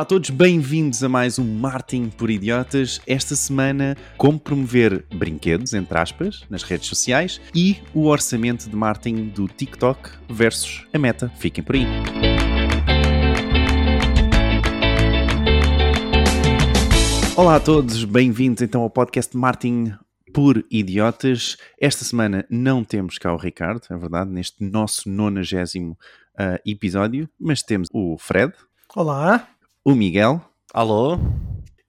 Olá a todos, bem-vindos a mais um Martin por Idiotas. Esta semana, como promover brinquedos, entre aspas, nas redes sociais e o orçamento de marketing do TikTok versus a meta. Fiquem por aí. Olá a todos, bem-vindos então ao podcast Martin por Idiotas. Esta semana não temos cá o Ricardo, é verdade, neste nosso nonagésimo uh, episódio, mas temos o Fred. Olá. O Miguel. Alô.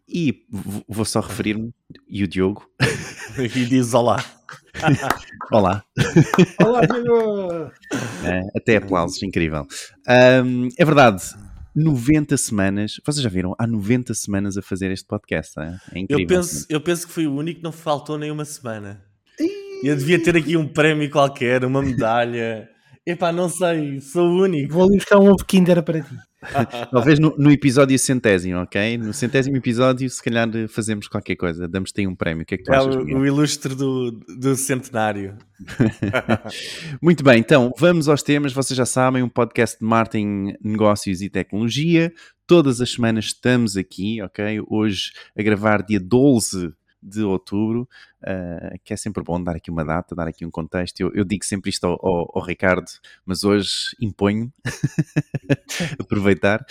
E vou só referir-me, e o Diogo. e diz olá. olá. Olá, Diogo. É, até aplausos, incrível. Um, é verdade, 90 semanas. Vocês já viram? Há 90 semanas a fazer este podcast. É, é incrível. Eu penso, eu penso que fui o único que não faltou nenhuma semana. Eu devia ter aqui um prémio qualquer, uma medalha. Epá, não sei, sou o único. Vou ali buscar um ovo Kinder para ti. Talvez no, no, episódio centésimo, ok? No centésimo episódio, se calhar fazemos qualquer coisa. Damos-te um prémio. O que é que tu é achas, o, o ilustre do, do centenário. Muito bem, então vamos aos temas. Vocês já sabem, um podcast de marketing, negócios e tecnologia. Todas as semanas estamos aqui, ok? Hoje a gravar dia 12 de outubro, uh, que é sempre bom dar aqui uma data, dar aqui um contexto. Eu, eu digo sempre isto ao, ao, ao, Ricardo, mas hoje imponho aproveitar.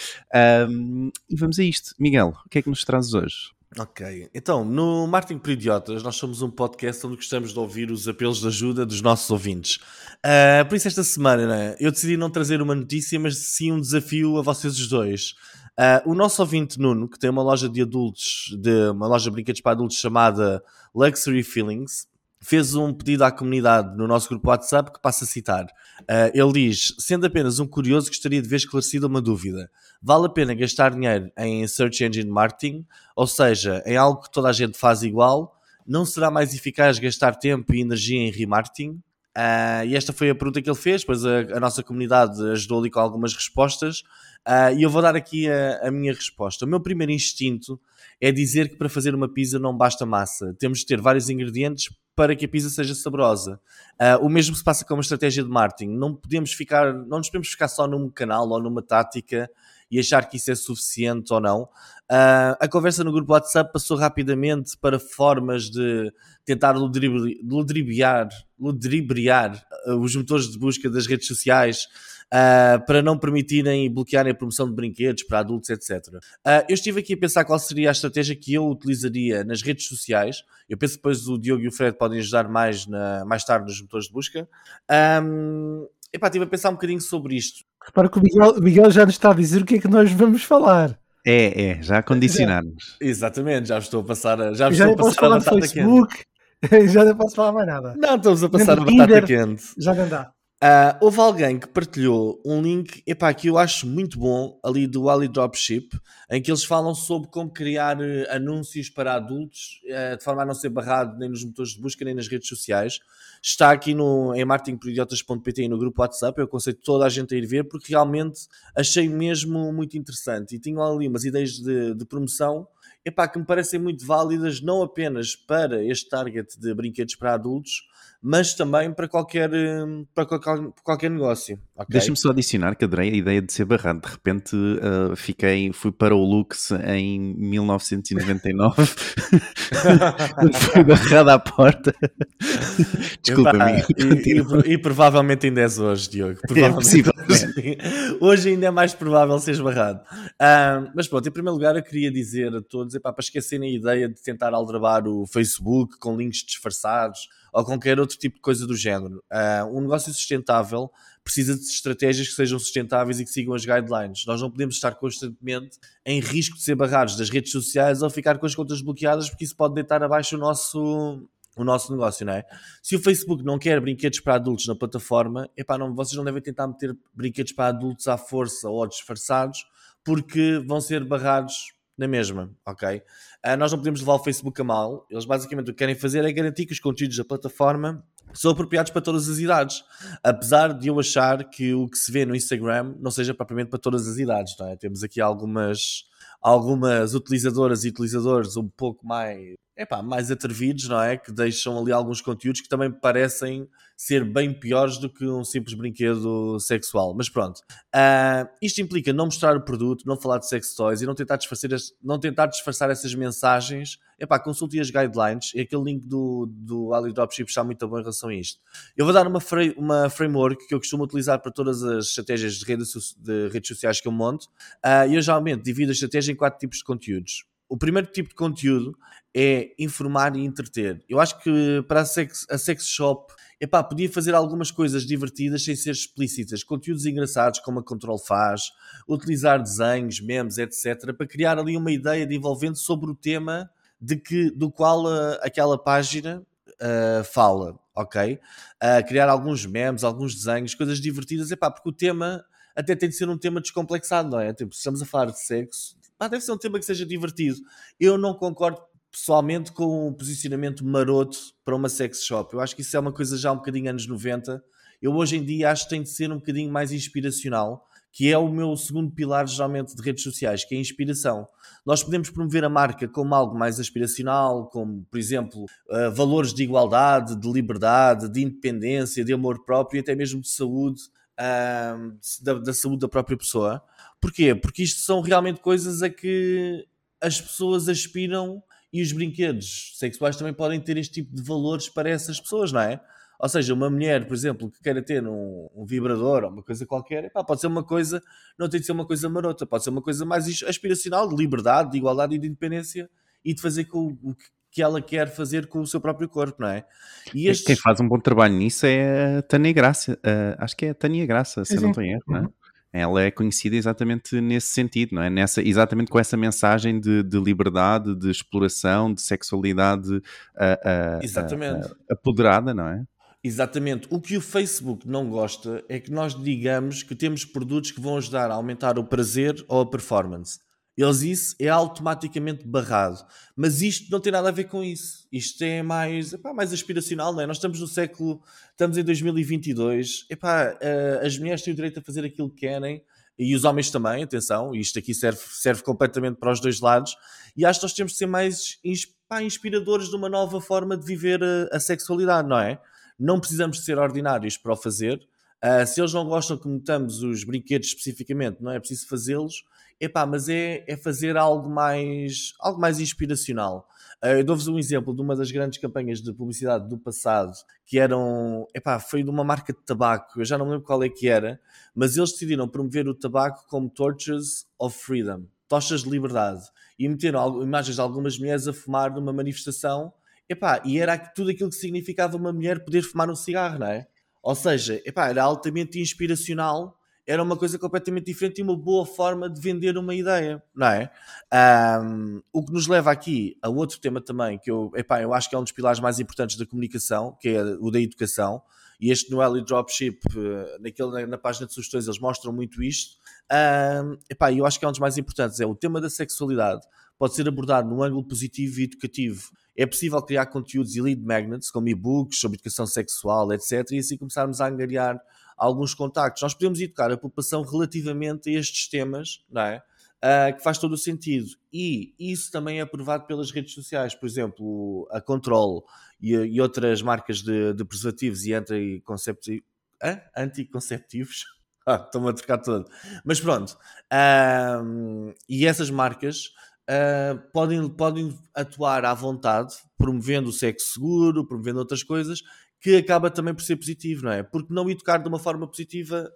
Um, e vamos a isto. Miguel, o que é que nos trazes hoje? Ok, então no Marketing por Idiotas nós somos um podcast onde gostamos de ouvir os apelos de ajuda dos nossos ouvintes. Uh, por isso esta semana né, eu decidi não trazer uma notícia, mas sim um desafio a vocês os dois. Uh, o nosso ouvinte Nuno, que tem uma loja de adultos, de uma loja de brinquedos para adultos chamada Luxury Feelings, fez um pedido à comunidade no nosso grupo WhatsApp que passa a citar. Uh, ele diz: Sendo apenas um curioso, gostaria de ver esclarecida uma dúvida. Vale a pena gastar dinheiro em Search Engine Marketing, ou seja, em algo que toda a gente faz igual? Não será mais eficaz gastar tempo e energia em remarketing? Uh, e esta foi a pergunta que ele fez, pois a, a nossa comunidade ajudou ali com algumas respostas. Uh, e eu vou dar aqui a, a, minha resposta. O meu primeiro instinto é dizer que para fazer uma pizza não basta massa. Temos de ter vários ingredientes para que a pizza seja saborosa. Uh, o mesmo se passa com uma estratégia de marketing. Não podemos ficar, não nos podemos ficar só num canal ou numa tática e achar que isso é suficiente ou não. Uh, a conversa no grupo WhatsApp passou rapidamente para formas de tentar ludibriar, ludibriar os motores de busca das redes sociais uh, para não permitirem e bloquearem a promoção de brinquedos para adultos, etc. Uh, ah, eu estive aqui a pensar qual seria a estratégia que eu utilizaria nas redes sociais. Eu penso que depois o Diogo e o Fred podem ajudar mais, na, mais tarde nos motores de busca. Um, epá, estive a pensar um bocadinho sobre isto. Repara que o Miguel, o Miguel já nos está a dizer o que é que nós vamos falar. É, é, já condicionarmos. Exatamente, já estou a passar a, já já estou a passar a batata Facebook, já não posso falar mais nada. Não, estamos a passar a batata quente. Já não dá. Uh, houve alguém que partilhou um link epá, que eu acho muito bom ali do Ali Dropship, em que eles falam sobre como criar uh, anúncios para adultos uh, de forma a não ser barrado nem nos motores de busca nem nas redes sociais. Está aqui no, em marketingporidiotas.pt e no grupo WhatsApp. Eu aconselho toda a gente a ir ver porque realmente achei mesmo muito interessante e tinham ali umas ideias de, de promoção epá, que me parecem muito válidas, não apenas para este target de brinquedos para adultos, mas também para qualquer, hum, para qualquer, qualquer negócio. Okay? Deixa-me só adicionar que adorei a ideia de ser barrado. De repente uh, fiquei, fui para o Lux em 1999, fui barrado à porta. Desculpa-me. E, e, e, provavelmente ainda és hoje, Diogo. É possível. Hoje, hoje ainda é mais provável seres barrado. Uh, mas pronto, em primeiro lugar eu queria dizer a todos, epá, para esquecerem a ideia de tentar aldrabar o Facebook com links disfarçados ou qualquer outro tipo de coisa do género. Uh, um negócio sustentável precisa de estratégias que sejam sustentáveis e que sigam as guidelines. Nós não podemos estar constantemente em risco de ser barrados das redes sociais ou ficar com as contas bloqueadas porque isso pode deitar abaixo o nosso o nosso negócio, não é? Se o Facebook não quer brinquedos para adultos na plataforma, epá, não, vocês não devem tentar meter brinquedos para adultos à força ou disfarçados, porque vão ser barrados na mesma, ok? Uh, nós não podemos levar o Facebook a mal. Eles basicamente o que querem fazer é garantir que os conteúdos da plataforma são apropriados para todas as idades. Apesar de eu achar que o que se vê no Instagram não seja propriamente para todas as idades, não é? Temos aqui algumas, algumas utilizadoras e utilizadores um pouco mais epá, mais atrevidos, não é? Que deixam ali alguns conteúdos que também parecem ser bem piores do que um simples brinquedo sexual. Mas pronto, uh, isto implica não mostrar o produto, não falar de sex toys e não tentar disfarçar, não tentar disfarçar essas mensagens. Epá, consulte as guidelines e aquele link do, do Ali Dropship está muito bom em relação a isto. Eu vou dar uma, uma framework que eu costumo utilizar para todas as estratégias de, rede, de redes sociais que eu monto uh, eu geralmente divido a estratégia em quatro tipos de conteúdos. O primeiro tipo de conteúdo é informar e entreter. Eu acho que para a sex, a sex shop epá, podia fazer algumas coisas divertidas sem ser explícitas, conteúdos engraçados como a Control faz, utilizar desenhos, memes, etc, para criar ali uma ideia de envolvente sobre o tema de que, do qual uh, aquela página uh, fala, ok? Uh, criar alguns memes, alguns desenhos, coisas divertidas, epá, porque o tema até tem de ser um tema descomplexado, não é? Tipo, estamos a falar de sexo, pá, deve ser um tema que seja divertido. Eu não concordo pessoalmente com o posicionamento maroto para uma sex shop. Eu acho que isso é uma coisa já um bocadinho anos 90. Eu hoje em dia acho que tem de ser um bocadinho mais inspiracional, que é o meu segundo pilar geralmente de redes sociais, que é a inspiração. Nós podemos promover a marca como algo mais aspiracional, como, por exemplo, uh, valores de igualdade, de liberdade, de independência, de amor próprio e até mesmo de saúde, uh, da, da saúde da própria pessoa. Porquê? Porque isto são realmente coisas a que as pessoas aspiram e os brinquedos sexuais também podem ter este tipo de valores para essas pessoas, não é? Ou seja, uma mulher, por exemplo, que queira ter um, um vibrador ou uma coisa qualquer, epá, pode ser uma coisa, não tem de ser uma coisa marota, pode ser uma coisa mais aspiracional, de liberdade, de igualdade e de independência e de fazer com o que ela quer fazer com o seu próprio corpo, não é? E estes... Quem faz um bom trabalho nisso é a Tânia Graça, uh, acho que é a Tânia Graça, se eu não estou em erro, não é? Ela é conhecida exatamente nesse sentido, não é? Nessa, exatamente com essa mensagem de, de liberdade, de exploração, de sexualidade uh, uh, exatamente. Uh, apoderada, não é? Exatamente. O que o Facebook não gosta é que nós digamos que temos produtos que vão ajudar a aumentar o prazer ou a performance. Eles isso é automaticamente barrado. Mas isto não tem nada a ver com isso. Isto é mais, epá, mais aspiracional, não é? Nós estamos no século, estamos em 2022. Epá, uh, as mulheres têm o direito a fazer aquilo que querem e os homens também, atenção, isto aqui serve, serve completamente para os dois lados. E acho que nós temos de ser mais epá, inspiradores de uma nova forma de viver a, a sexualidade, não é? Não precisamos de ser ordinários para o fazer. Uh, se eles não gostam que metamos os brinquedos especificamente, não é preciso fazê-los epá, mas é, é fazer algo mais, algo mais inspiracional. Uh, eu dou-vos um exemplo de uma das grandes campanhas de publicidade do passado, que eram, epá, foi de uma marca de tabaco, eu já não lembro qual é que era, mas eles decidiram promover o tabaco como Torches of Freedom, tochas de liberdade, e meteram imagens de algumas mulheres a fumar numa manifestação, epá, e era tudo aquilo que significava uma mulher poder fumar um cigarro, não é? Ou seja, epá, era altamente inspiracional era uma coisa completamente diferente e uma boa forma de vender uma ideia, não é? Um, o que nos leva aqui a outro tema também, que eu, epá, eu acho que é um dos pilares mais importantes da comunicação, que é o da educação, e este no Ellie Dropship, eh, naquele, na página de sugestões, eles mostram muito isto. Um, epá, eu acho que é um dos mais importantes, é o tema da sexualidade, pode ser abordado num ângulo positivo e educativo. É possível criar conteúdos e lead magnets, como e-books sobre educação sexual, etc., e assim começarmos a angariar alguns contactos. Nós podemos educar a população relativamente a estes temas, não é? Uh, que faz todo o sentido. E isso também é aprovado pelas redes sociais, por exemplo, a Control e, e outras marcas de, de preservativos e anticonceptivos. Ah, Estou-me a trocar todo. Mas pronto. Uh, e essas marcas uh, podem, podem atuar à vontade, promovendo o sexo seguro, promovendo outras coisas, que acaba também por ser positivo, não é? Porque não educar de uma forma positiva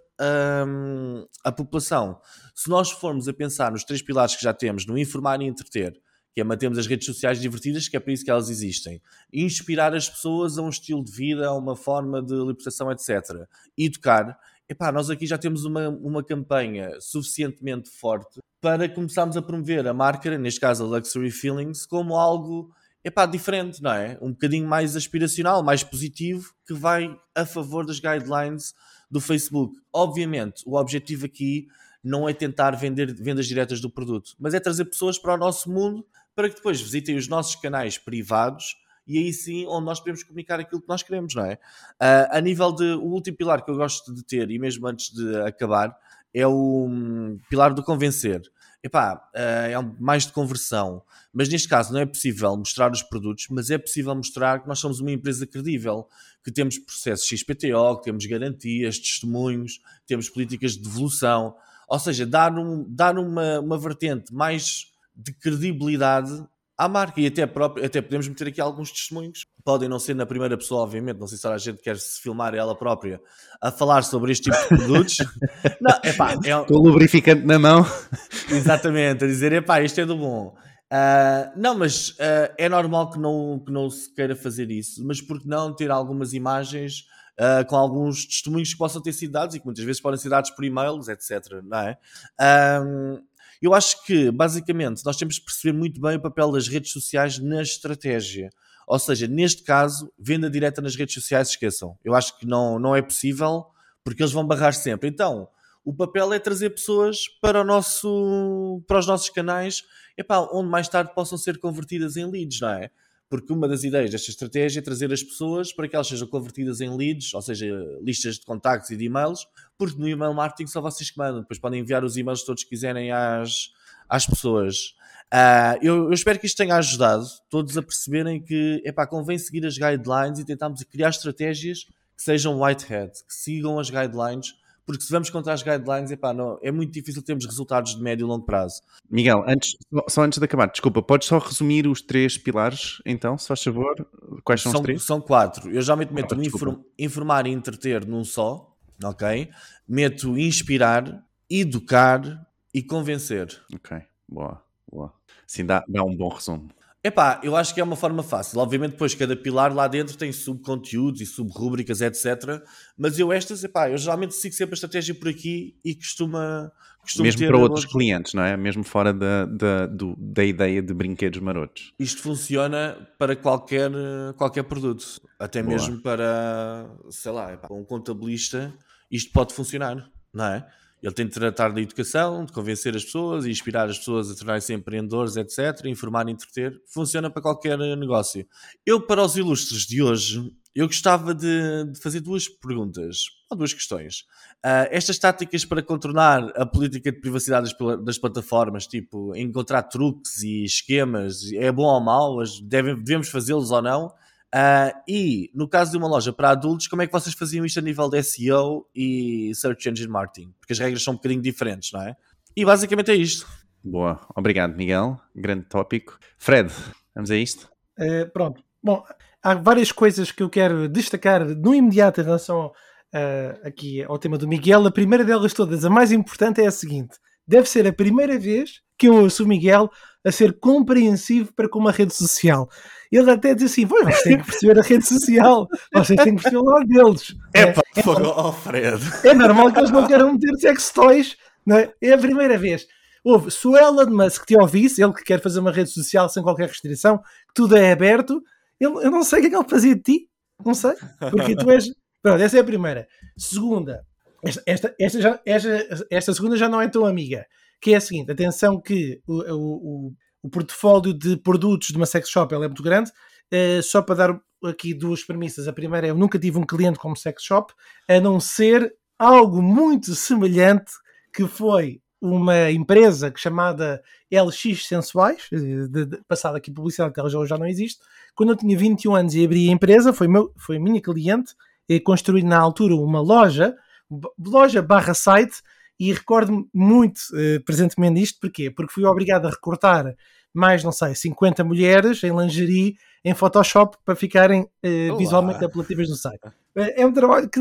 hum, a população. Se nós formos a pensar nos três pilares que já temos, no informar e entreter, que é mantermos as redes sociais divertidas, que é para isso que elas existem, inspirar as pessoas a um estilo de vida, a uma forma de libertação, etc. Educar, epá, nós aqui já temos uma, uma campanha suficientemente forte para começarmos a promover a marca, neste caso a Luxury Feelings, como algo epá, diferente, não é? Um bocadinho mais aspiracional, mais positivo, que vai a favor das guidelines do Facebook. Obviamente, o objetivo aqui não é tentar vender vendas diretas do produto, mas é trazer pessoas para o nosso mundo para que depois visitem os nossos canais privados e aí sim onde nós podemos comunicar aquilo que nós queremos, não é? Uh, a nível de o último pilar que eu gosto de ter, e mesmo antes de acabar, é o um, pilar do convencer epá, uh, é mais de conversão. Mas neste caso não é possível mostrar os produtos, mas é possível mostrar que nós somos uma empresa credível, que temos processos XPTO, que temos garantias, testemunhos, temos políticas de devolução. Ou seja, dar, um, dar uma, uma vertente mais de credibilidade à marca e até, próprio, até podemos meter aqui alguns testemunhos. Podem não ser na primeira pessoa, obviamente, não sei se a gente quer se filmar ela própria a falar sobre este tipo de produtos. não, epá, é um... Com o lubrificante na mão. Exatamente, a dizer, epá, isto é do bom. Uh, não, mas uh, é normal que não, que não se queira fazer isso, mas por que não ter algumas imagens uh, com alguns testemunhos que possam ter sido dados e que muitas vezes podem ser dados por e-mails, etc. Não é? Eu acho que, basicamente, nós temos que perceber muito bem o papel das redes sociais na estratégia. Ou seja, neste caso, venda direta nas redes sociais, esqueçam. Eu acho que não, não é possível, porque eles vão barrar sempre. Então, o papel é trazer pessoas para, o nosso, para os nossos canais, epá, onde mais tarde possam ser convertidas em leads, não é? Porque uma das ideias desta estratégia é trazer as pessoas para que elas sejam convertidas em leads, ou seja, listas de contactos e de e-mails, porque no email marketing só vocês que mandam, depois podem enviar os e-mails todos que quiserem às, às pessoas. Uh, eu, eu, espero que isto tenha ajudado todos a perceberem que epá, convém seguir as guidelines e tentarmos criar estratégias que sejam whitehead, que sigam as guidelines porque se vamos contra as guidelines, epá, não, é muito difícil termos resultados de médio e longo prazo. Miguel, antes, só antes de acabar, desculpa, podes só resumir os três pilares, então, se faz favor? Quais são, são os três? São quatro. Eu geralmente meto ah, inform, informar e entreter num só, ok? Meto inspirar, educar e convencer. Ok, boa, boa. Sim, dá, dá um bom resumo. Epá, eu acho que é uma forma fácil. Obviamente, depois cada pilar lá dentro tem subconteúdos e subrúbricas, etc. Mas eu estas, epá, eu geralmente sigo sempre a estratégia por aqui e costuma. costuma Mesmo para outros clientes, não é? Mesmo fora da, da, do, da ideia de brinquedos marotos. Isto funciona para qualquer, qualquer produto. Até Boa. mesmo para, sei lá, epá, um contabilista, isto pode funcionar, não é? Ele tem de tratar da educação, de convencer as pessoas inspirar as pessoas a tornarem-se empreendedores, etc. Informar e entreter. Funciona para qualquer negócio. Eu, para os ilustres de hoje, eu gostava de, de fazer duas perguntas, ou duas questões. Uh, estas táticas para contornar a política de privacidade das, das, plataformas, tipo encontrar truques e esquemas, é bom ou mau? Devem, devemos fazê-los ou não? Uh, e no caso de uma loja para adultos, como é que vocês faziam isto a nível de SEO e Search Engine Marketing? Porque as regras são um bocadinho diferentes, não é? E basicamente é isto. Boa, obrigado Miguel, grande tópico. Fred, vamos a isto? Uh, pronto, bom, há várias coisas que eu quero destacar no imediato em relação uh, aqui ao tema do Miguel. A primeira delas todas, a mais importante, é a seguinte: deve ser a primeira vez que eu ouço o Miguel a ser compreensivo para com uma rede social. Ele até diz assim: vocês têm que perceber a rede social, vocês têm que perceber o lado deles. É, pá, é, Fred. é normal que eles não queiram meter sex toys, não é? é a primeira vez. Houve, se o Elon Musk te ouvisse, ele que quer fazer uma rede social sem qualquer restrição, que tudo é aberto, ele, eu não sei o que é que ele fazia de ti, não sei, porque tu és. Pronto, essa é a primeira. Segunda, esta, esta, esta, já, esta, esta segunda já não é tão amiga que é a seguinte: atenção que o, o, o portfólio de produtos de uma sex shop é muito grande. Uh, só para dar aqui duas premissas. A primeira é: eu nunca tive um cliente como sex shop, a não ser algo muito semelhante que foi uma empresa chamada LX Sensuais, eh, passada aqui publicidade, que ela já, não existe. Quando eu tinha 21 anos e abri a empresa, foi, meu, foi minha cliente, e construí na altura uma loja, loja barra site, e recordo-me muito uh, presentemente disto, porquê? Porque fui obrigado a recortar mais, não sei, 50 mulheres em lingerie em Photoshop para ficarem uh, visualmente apelativas no site. Uh, é um trabalho que,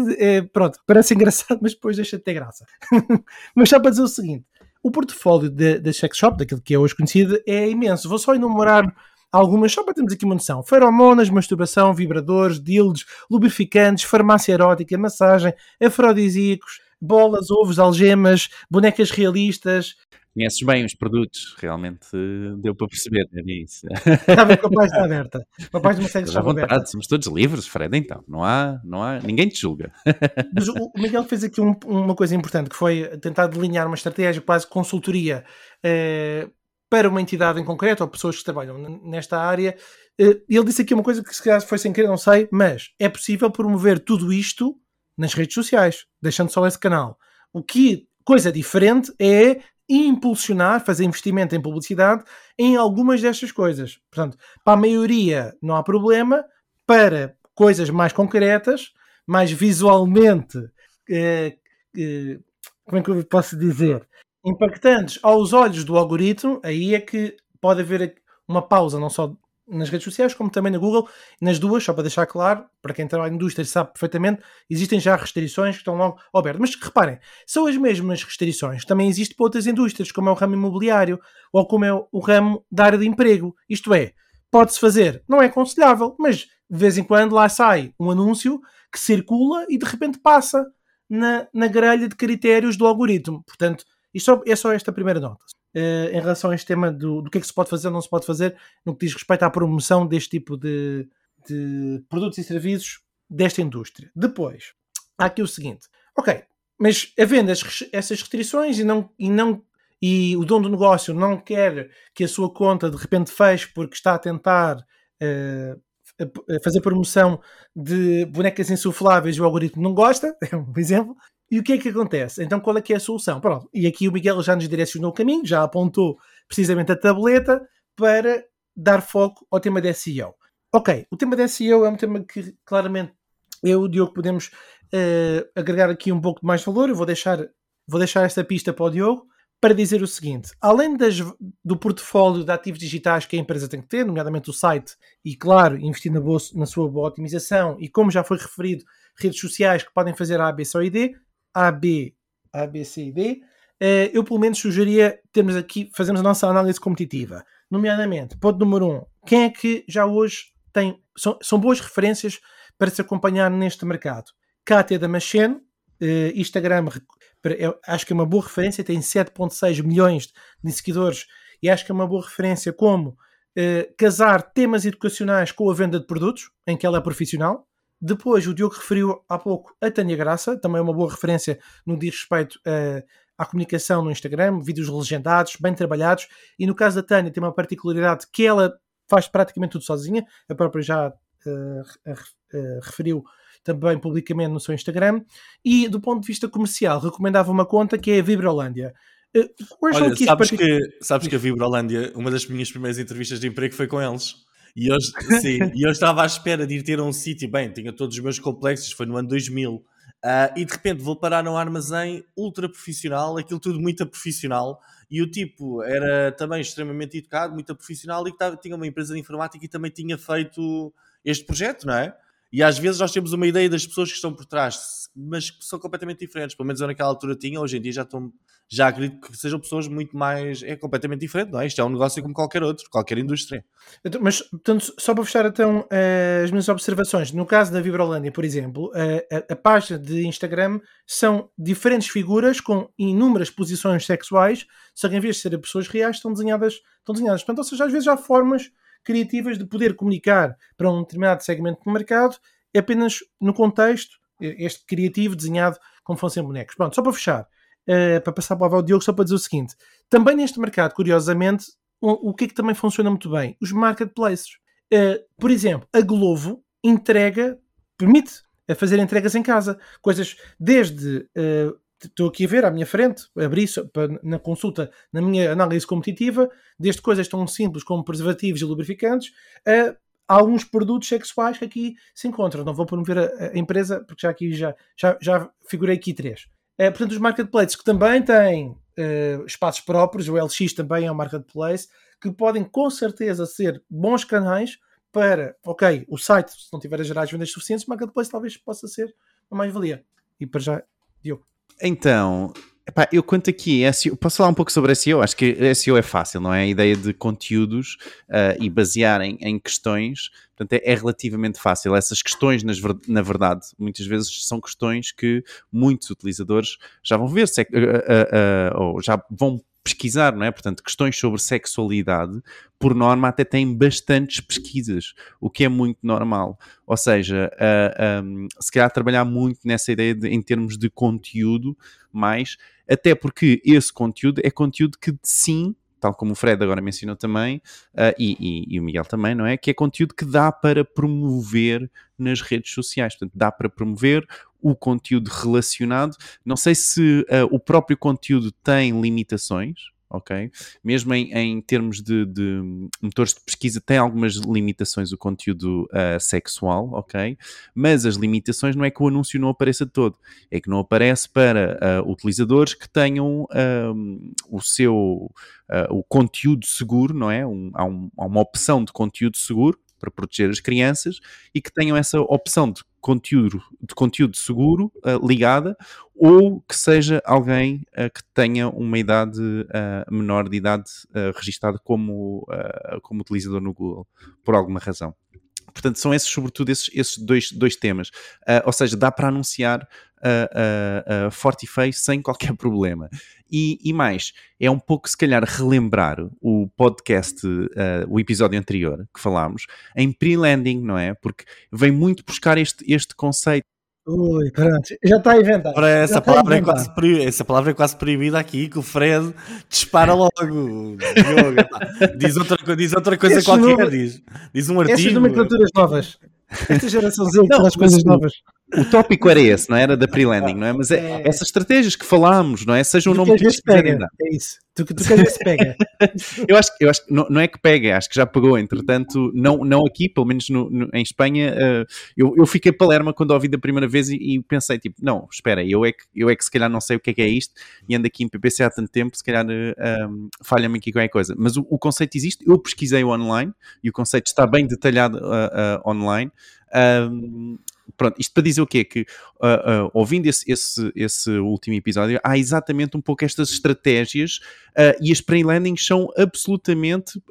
pronto, parece engraçado, mas depois deixa de ter graça. mas só para dizer o seguinte: o portfólio da Sex Shop, daquilo que é hoje conhecido, é imenso. Vou só enumerar algumas, só para termos aqui uma noção: feromonas, masturbação, vibradores, dildos, lubrificantes, farmácia erótica, massagem, afrodisíacos, bolas, ovos, algemas, bonecas realistas. Conheces bem os produtos, realmente deu para perceber, é isso. Estava com a página aberta. Com a página estava vontade, aberta. Somos todos livres, Fred, então. Não há, não há, ninguém te julga. Mas o Miguel fez aqui um, uma coisa importante, que foi tentar delinear uma estratégia, quase consultoria, eh, para uma entidade em concreto, ou pessoas que trabalham nesta área. Eh, ele disse aqui uma coisa que se calhar foi sem querer, não sei, mas é possível promover tudo isto nas redes sociais, deixando só esse canal. O que coisa diferente é impulsionar, fazer investimento em publicidade em algumas destas coisas. Portanto, para a maioria não há problema, para coisas mais concretas, mais visualmente, eh, eh, como é que eu posso dizer, impactantes aos olhos do algoritmo, aí é que pode haver uma pausa, não só nas redes sociais, como também na Google, nas duas, só para deixar claro, para quem trabalha em indústria sabe perfeitamente, existem já restrições que estão logo abertas. Mas reparem, são as mesmas restrições também existem para outras indústrias, como é o ramo imobiliário ou como é o ramo da área de emprego. Isto é, pode-se fazer, não é aconselhável, mas de vez em quando lá sai um anúncio que circula e de repente passa na, na grelha de critérios do algoritmo. Portanto, isto é só esta primeira nota. Uh, em relação a este tema do, do que é que se pode fazer ou não se pode fazer no que diz respeito à promoção deste tipo de, de produtos e serviços desta indústria. Depois, há aqui o seguinte: ok, mas havendo essas restrições e não, e não e o dono do negócio não quer que a sua conta de repente feche porque está a tentar uh, fazer promoção de bonecas insufláveis e o algoritmo não gosta, é um exemplo, e o que é que acontece? Então qual é que é a solução? Pronto, e aqui o Miguel já nos direcionou o caminho, já apontou precisamente a tableta para dar foco ao tema de SEO. Ok, o tema de SEO é um tema que claramente eu e o Diogo podemos uh, agregar aqui um pouco de mais valor. Eu vou deixar, vou deixar esta pista para o Diogo para dizer o seguinte: além das, do portfólio de ativos digitais que a empresa tem que ter, nomeadamente o site, e claro, investir na, boa, na sua boa otimização, e como já foi referido, redes sociais que podem fazer a A, B, C ou D, a, B, A, B, C e D, eh, eu pelo menos sugeria termos aqui, fazermos a nossa análise competitiva. Nomeadamente, ponto número um, quem é que já hoje tem, são, são boas referências para se acompanhar neste mercado? Kátia Damasceno, eh, Instagram, acho que é uma boa referência, tem 7.6 milhões de seguidores e acho que é uma boa referência como eh, casar temas educacionais com a venda de produtos, em que ela é profissional, depois, o Diogo referiu há pouco a Tânia Graça, também é uma boa referência no que diz respeito uh, à comunicação no Instagram, vídeos legendados, bem trabalhados, e no caso da Tânia tem uma particularidade que ela faz praticamente tudo sozinha, a própria já uh, uh, referiu também publicamente no seu Instagram, e do ponto de vista comercial, recomendava uma conta que é a Vibrolândia. Olha, sabes, que, sabes que a Vibrolândia, uma das minhas primeiras entrevistas de emprego foi com eles. E eu, sim, e eu estava à espera de ir ter um sítio, bem, tinha todos os meus complexos, foi no ano 2000, uh, ah, e de repente vou parar num armazém ultra profissional, aquilo tudo muito profissional, e o tipo era também extremamente educado, muito profissional, e que tinha uma empresa de informática e também tinha feito este projeto, não é? E às vezes nós temos uma ideia das pessoas que estão por trás, mas que são completamente diferentes. Pelo menos eu naquela altura tinha, hoje em dia já estão já acredito que sejam pessoas muito mais. É completamente diferente, não é? Isto é um negócio como qualquer outro, qualquer indústria. Então, mas, portanto, só para fechar então uh, as minhas observações, no caso da Vibrolândia, por exemplo, uh, a, a, página de Instagram são diferentes figuras com inúmeras posições sexuais, só que em vez de serem pessoas reais, estão desenhadas. Estão desenhadas. Portanto, ou seja, às vezes há formas criativas de poder comunicar para um determinado segmento do mercado apenas no contexto, este criativo desenhado como fossem bonecos. Pronto, só para fechar uh, para passar para o Diogo, só para dizer o seguinte: também neste mercado, curiosamente, o, o que é que também funciona muito bem? Os marketplaces. Uh, por exemplo, a Glovo entrega, permite a fazer entregas em casa. Coisas desde. Uh, estou aqui a ver à minha frente, abri na consulta, na minha análise competitiva, desde coisas tão simples como preservativos e lubrificantes, a alguns produtos sexuais que aqui se encontram. Não vou promover a, a empresa, porque já aqui já, já, já figurei aqui três. É, portanto, os marketplaces que também têm uh, espaços próprios, o LX também é um marketplace, que podem com certeza ser bons canais para, ok, o site, se não tiver a gerar as vendas suficientes, o marketplace talvez possa ser uma mais-valia. E para já, Diogo. Então, Epá, eu conto aqui SEO, posso falar um pouco sobre SEO? Acho que SEO é fácil, não é? A ideia de conteúdos uh, e basearem em questões, portanto é, é relativamente fácil. Essas questões, nas, na verdade, muitas vezes são questões que muitos utilizadores já vão ver, se, uh, uh, ou já vão pesquisar, não é? Portanto, questões sobre sexualidade, por norma, até têm bastantes pesquisas, o que é muito normal. Ou seja, uh, um, se calhar trabalhar muito nessa ideia de, em termos de conteúdo, mais, até porque esse conteúdo é conteúdo que sim tal como o Fred agora mencionou também, uh, e, e, e, o Miguel também, não é? Que é conteúdo que dá para promover nas redes sociais. Portanto, dá para promover o conteúdo relacionado. Não sei se uh, o próprio conteúdo tem limitações, ok? Mesmo em, em termos de, de, motores de pesquisa, tem algumas limitações o conteúdo uh, sexual, ok? Mas as limitações não é que o anúncio não apareça todo, é que não aparece para uh, utilizadores que tenham uh, o seu o conteúdo seguro, não é? Um, há, um, há uma opção de conteúdo seguro para proteger as crianças e que tenham essa opção de conteúdo, de conteúdo seguro uh, ligada ou que seja alguém uh, que tenha uma idade uh, menor de idade registada como, como utilizador no Google, por alguma razão. Portanto, são esses, sobretudo, esses, esses dois, dois temas. ou seja, dá para anunciar uh, uh, forte feio sem qualquer problema. E, e, mais, é um pouco se calhar relembrar o podcast, uh, o episódio anterior que falámos, em pre-landing, não é? Porque vem muito buscar este, este conceito Ui, pronto, já está inventado. Ora, essa, palavra é quase, essa palavra é quase proibida aqui, que o Fred dispara logo. diz, outra, diz outra coisa Esses qualquer, diz, diz um artigo. Essas nomenclaturas novas. Esta geração Z traz coisas novas. O tópico era esse, não é? era da pre-landing, não é? Mas é, é, essas estratégias que falámos, não é? Seja o nome que quiserem É isso. Tu, tu queres ver se pega. eu acho, eu acho que não, não, é que pega, acho que já pegou, entretanto, não, não aqui, pelo menos no, no, em Espanha. Uh, eu, eu fiquei palerma quando ouvi da primeira vez e, e, pensei, tipo, não, espera, eu é, que, eu é que se calhar não sei o que é que é isto e ando aqui em PPC há tanto tempo, se calhar uh, um, falha-me aqui qualquer coisa. Mas o, o, conceito existe, eu pesquisei online e o conceito está bem detalhado uh, online. Um, pronto, isto para dizer o quê? Que uh, uh, ouvindo esse, esse, esse, último episódio, há exatamente um pouco estas estratégias uh, e as pre-landings são absolutamente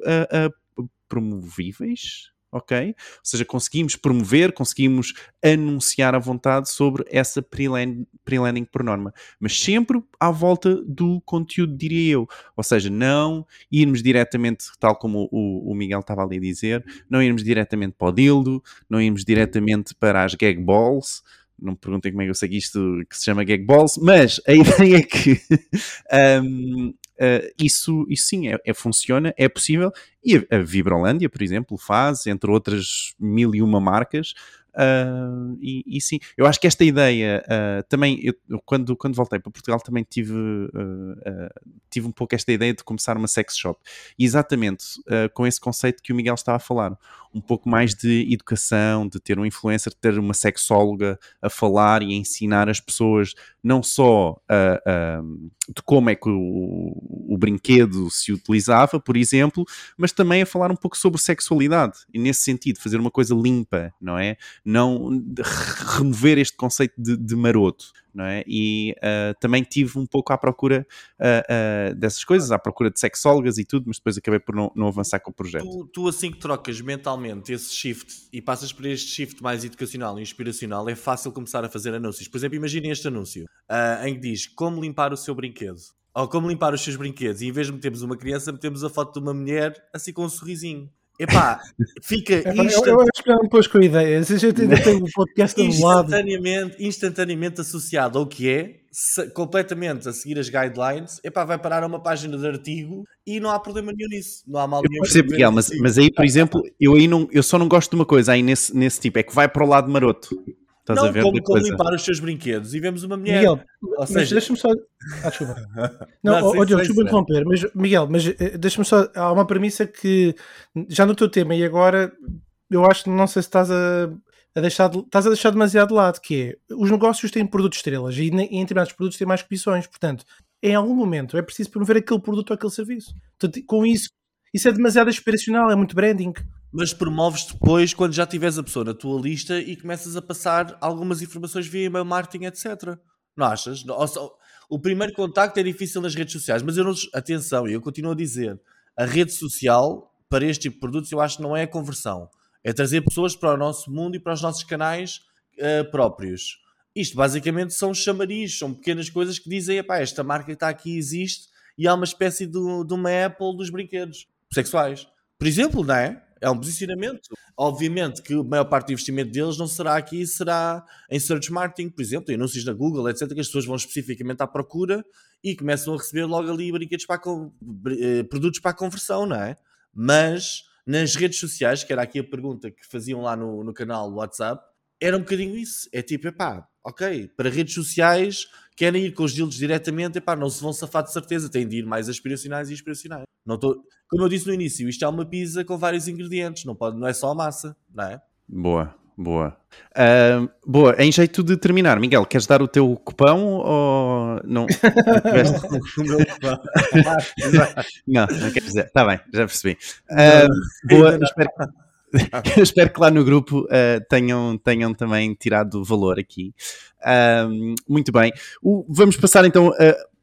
promovíveis ok? Ou seja, conseguimos promover, conseguimos anunciar à vontade sobre essa pre-landing por norma, mas sempre à volta do conteúdo, diria eu. Ou seja, não irmos diretamente, tal como o, o Miguel estava ali a dizer, não irmos diretamente para o dildo, não irmos diretamente para as gag balls, não me perguntem como é que eu sei que isto que se chama gag balls, mas a ideia é que um, Uh, isso, isso sim, é, é, funciona, é possível, e a, a Vibrolândia, por exemplo, faz, entre outras mil e uma marcas, Uh, e, e, sim, eu acho que esta ideia uh, também, eu, quando, quando voltei para Portugal, também tive, uh, tive um pouco esta ideia de começar uma sex shop, e exatamente com esse conceito que o Miguel estava a falar, um pouco mais de educação, de ter um influencer, de ter uma sexóloga a falar e a ensinar as pessoas não só de como é que o, o brinquedo se utilizava, por exemplo, mas também a falar um pouco sobre sexualidade, e nesse sentido, fazer uma coisa limpa, não é? Não remover este conceito de, de maroto, não é? E uh, também tive um pouco à procura uh, uh, dessas coisas, à procura de sexólogas e tudo, mas depois acabei por não, não avançar com o projeto. Tu, tu, assim que trocas mentalmente esse shift e passas por este shift mais educacional e inspiracional, é fácil começar a fazer anúncios. Por exemplo, imaginem este anúncio em que diz como limpar o seu brinquedo. Ou como limpar os seus brinquedos, e em vez de metermos uma criança, metemos a foto de uma mulher assim com um sorrisinho. Epá, fica Epá, instant... Eu, eu acho que não pôs com a ideia. Se a gente ainda tem o podcast instantaneamente, instantaneamente associado ao que é, se, completamente a seguir as guidelines, epá, vai parar a uma página de artigo e não há problema nenhum nisso. Não há mal nenhum. Eu percebo, Miguel, mas, mas aí, por exemplo, eu aí não, eu só não gosto de uma coisa aí nesse, nesse tipo, é que vai para o lado maroto. Estás não, a ver como, como limpar os seus brinquedos e vemos uma mulher. Miguel, ou seja... deixa-me só. Ah, desculpa. Não, não oh, desculpa interromper, mas Miguel, mas eh, deixa-me só. Há uma premissa que já no teu tema e agora eu acho que não sei se estás a, a deixar, de, estás a deixar demasiado de lado, que é os negócios têm produtos estrelas e em determinados produtos têm mais comissões, portanto, em algum momento é preciso promover aquele produto ou aquele serviço. Portanto, com isso, isso é demasiado aspiracional, é muito branding mas promoves depois quando já tiveres a pessoa na tua lista e começas a passar algumas informações via email marketing, etc. Não achas? O primeiro contacto é difícil nas redes sociais, mas eu não. Atenção, eu continuo a dizer: a rede social para este tipo de produtos eu acho que não é a conversão, é trazer pessoas para o nosso mundo e para os nossos canais uh, próprios. Isto basicamente são chamariz, são pequenas coisas que dizem: esta marca que está aqui existe e há uma espécie de, de uma Apple dos brinquedos sexuais. Por exemplo, não é? É um posicionamento. Obviamente que a maior parte do investimento deles não será aqui, será em search marketing, por exemplo, em anúncios na Google, etc., que as pessoas vão especificamente à procura e começam a receber logo ali brinquedos para eh, produtos para a conversão, não é? Mas nas redes sociais, que era aqui a pergunta que faziam lá no, no canal WhatsApp, era um bocadinho isso. É tipo, epá, ok, para redes sociais querem ir com os deals diretamente, epá, não se vão safar de certeza, têm de ir mais aspiracionais e inspiracionais. Não tô, como eu disse no início, isto é uma pizza com vários ingredientes, não, pode, não é só a massa, não é? Boa, boa. Uh, boa, em jeito de terminar, Miguel, queres dar o teu cupão ou não? não, não quer dizer. Está bem, já percebi. Uh, boa, espero, espero que lá no grupo uh, tenham, tenham também tirado valor aqui. muito bem. O, vamos passar então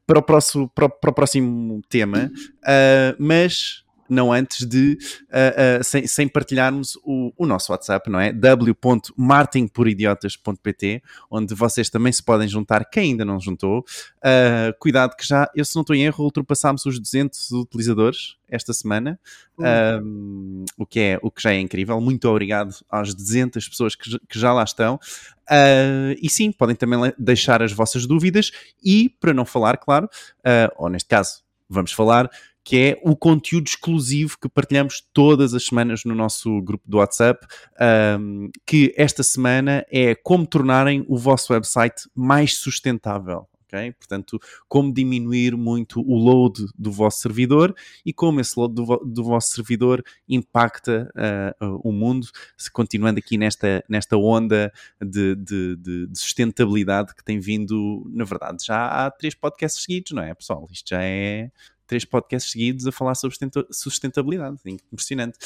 para, o próximo, para, o, para o próximo tema, mas não antes de, uh, uh, sem, sem, partilharmos o, o, nosso WhatsApp, não é? w.martinporidiotas.pt, onde vocês também se podem juntar, quem ainda não juntou. Uh, cuidado que já, eu se não estou em erro, ultrapassámos os 200 utilizadores esta semana, uhum. o, que é, o que já é incrível. Muito obrigado às 200 pessoas que, que já lá estão. Uh, e sim, podem também deixar as vossas dúvidas e, para não falar, claro, uh, ou neste caso, vamos falar, que é o conteúdo exclusivo que partilhamos todas as semanas no nosso grupo do WhatsApp, um, que esta semana é como tornarem o vosso website mais sustentável. Okay? Portanto, como diminuir muito o load do vosso servidor e como esse load do, vo do vosso servidor impacta uh, o mundo, continuando aqui nesta, nesta onda de, de, de, sustentabilidade que tem vindo, na verdade, já há três podcasts seguidos, não é, pessoal? Isto já é três podcasts seguidos a falar sobre sustentabilidade. Impressionante.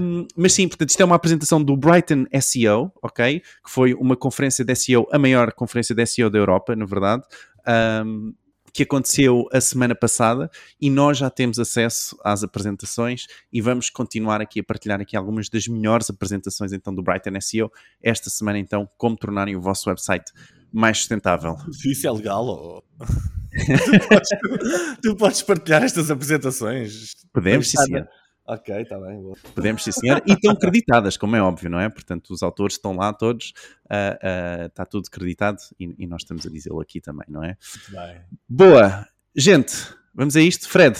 Um, mas sim, portanto, isto é uma apresentação do Brighton SEO, ok? Que foi uma conferência de SEO, a maior conferência de SEO da Europa, na verdade. Um, que aconteceu a semana passada e nós já temos acesso às apresentações e vamos continuar aqui a partilhar aqui algumas das melhores apresentações então do Brighton SEO esta semana então como tornarem o vosso website mais sustentável. Isso é legal ou... tu, podes, tu, podes, partilhar estas apresentações? Podemos, sim senhor. Ok, está bem. Boa. Podemos, sim senhor. E estão creditadas, como é óbvio, não é? Portanto, os autores estão lá todos, uh, uh, está tudo creditado e, e, nós estamos a dizê-lo aqui também, não é? Bem. Boa. Gente, vamos a isto. Fred,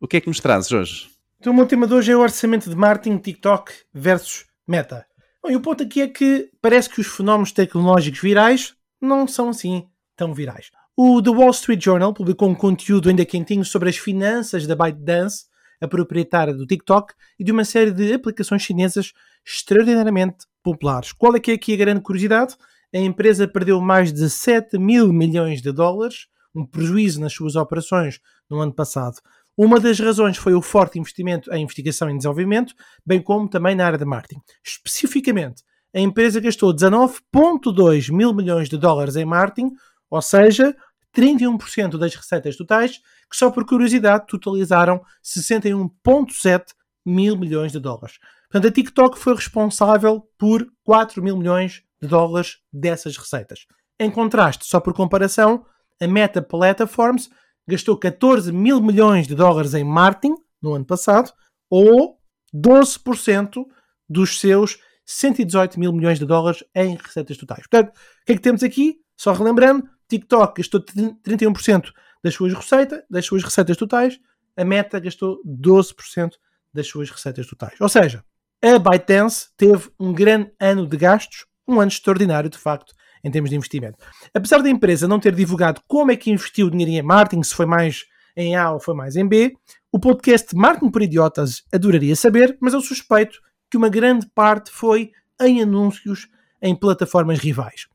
o que é que nos trazes hoje? Então, o meu tema de hoje é o orçamento de marketing TikTok versus Meta. Bom, e o ponto aqui é que parece que os fenómenos tecnológicos virais não são assim tão virais. O The Wall Street Journal publicou um conteúdo ainda quentinho sobre as finanças da ByteDance, a proprietária do TikTok, e de uma série de aplicações chinesas extraordinariamente populares. Qual é que é aqui a grande curiosidade? A empresa perdeu mais de 7 mil milhões de dólares, um prejuízo nas suas operações no ano passado. Uma das razões foi o forte investimento em investigação e desenvolvimento, bem como também na área de marketing. Especificamente, a empresa gastou 19,2 mil milhões de dólares em marketing, ou seja, 31% das receitas totais, que só por curiosidade totalizaram 61,7 mil milhões de dólares. Portanto, a TikTok foi responsável por 4 mil milhões de dólares dessas receitas. Em contraste, só por comparação, a Meta Platforms gastou 14 mil milhões de dólares em marketing no ano passado, ou 12% dos seus 118 mil milhões de dólares em receitas totais. Portanto, o que é que temos aqui? Só relembrando, TikTok gastou 31% das suas receitas, das suas receitas totais, a Meta gastou 12% das suas receitas totais. Ou seja, a ByteDance teve um grande ano de gastos, um ano extraordinário de facto em termos de investimento. Apesar da empresa não ter divulgado como é que investiu o dinheiro em marketing, se foi mais em A ou foi mais em B, o podcast Marketing por Idiotas adoraria saber, mas eu suspeito que uma grande parte foi em anúncios em plataformas rivais.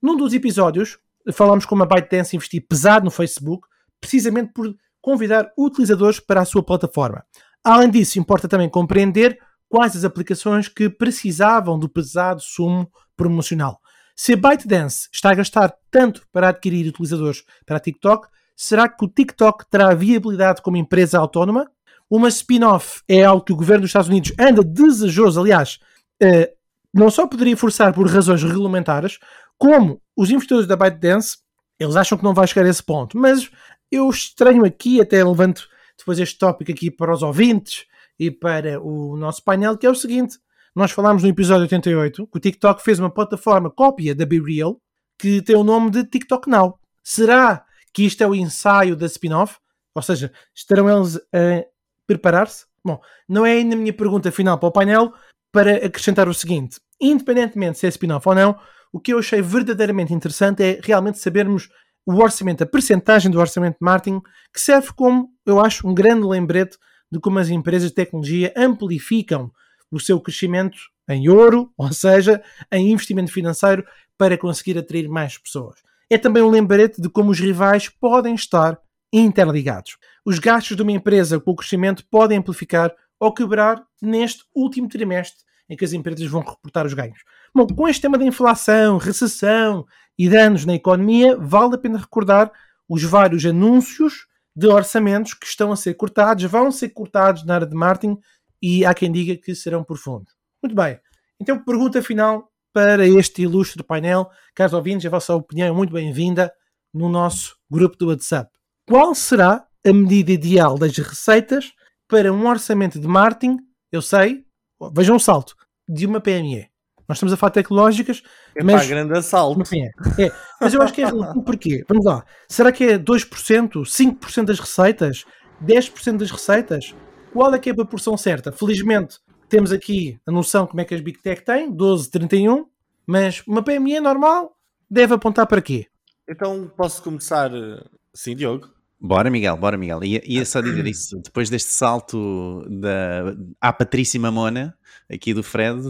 Num dos episódios, falámos como a ByteDance investir pesado no Facebook, precisamente por convidar utilizadores para a sua plataforma. Além disso, importa também compreender quais as aplicações que precisavam do pesado sumo promocional. Se a ByteDance está a gastar tanto para adquirir utilizadores para a TikTok, será que o TikTok terá viabilidade como empresa autónoma? Uma spin-off é algo que o governo dos Estados Unidos anda desejoso, aliás, uh, não só poderia forçar por razões regulamentares, como os investidores da ByteDance, eles acham que não vai chegar a esse ponto. Mas eu estranho aqui, até levanto depois este tópico aqui para os ouvintes e para o nosso painel, que é o seguinte. Nós falámos no episódio 88 que o TikTok fez uma plataforma cópia da BeReal que tem o nome de TikTok Now. Será que isto é o ensaio da spin-off? Ou seja, estarão eles a preparar-se? Bom, não é ainda a minha pergunta final para o painel para acrescentar o seguinte: independentemente se é spin-off ou não, o que eu achei verdadeiramente interessante é realmente sabermos o orçamento, a percentagem do orçamento de marketing, que serve como, eu acho, um grande lembrete de como as empresas de tecnologia amplificam o seu crescimento em ouro, ou seja, em investimento financeiro, para conseguir atrair mais pessoas. É também um lembrete de como os rivais podem estar interligados. Os gastos de uma empresa com o crescimento podem amplificar ou quebrar neste último trimestre em que as empresas vão reportar os ganhos. Bom, com este tema da inflação, recessão e danos na economia, vale a pena recordar os vários anúncios de orçamentos que estão a ser cortados, vão ser cortados na área de marketing e há quem diga que serão profundos. Muito bem. Então, pergunta final para este ilustre painel. Caros ouvintes, a vossa opinião é muito bem-vinda no nosso grupo do WhatsApp. Qual será a medida ideal das receitas para um orçamento de marketing? Eu sei, vejam um salto, de uma PME. Nós estamos a falar tecnológicas, É mas... para grande assalto. Enfim, é. É. Mas eu acho que é relativo porquê? Vamos lá. Será que é 2%, 5% das receitas? 10% das receitas? Qual é que é a proporção certa? Felizmente temos aqui a noção como é que as Big Tech têm, 12, 31, mas uma PME normal deve apontar para quê? Então posso começar. eh, Sim, Diogo. Bora, Miguel, bora, Miguel. Ia, ia só dizer isso. Depois deste salto da, à Patrícia Mamona, aqui do Fred,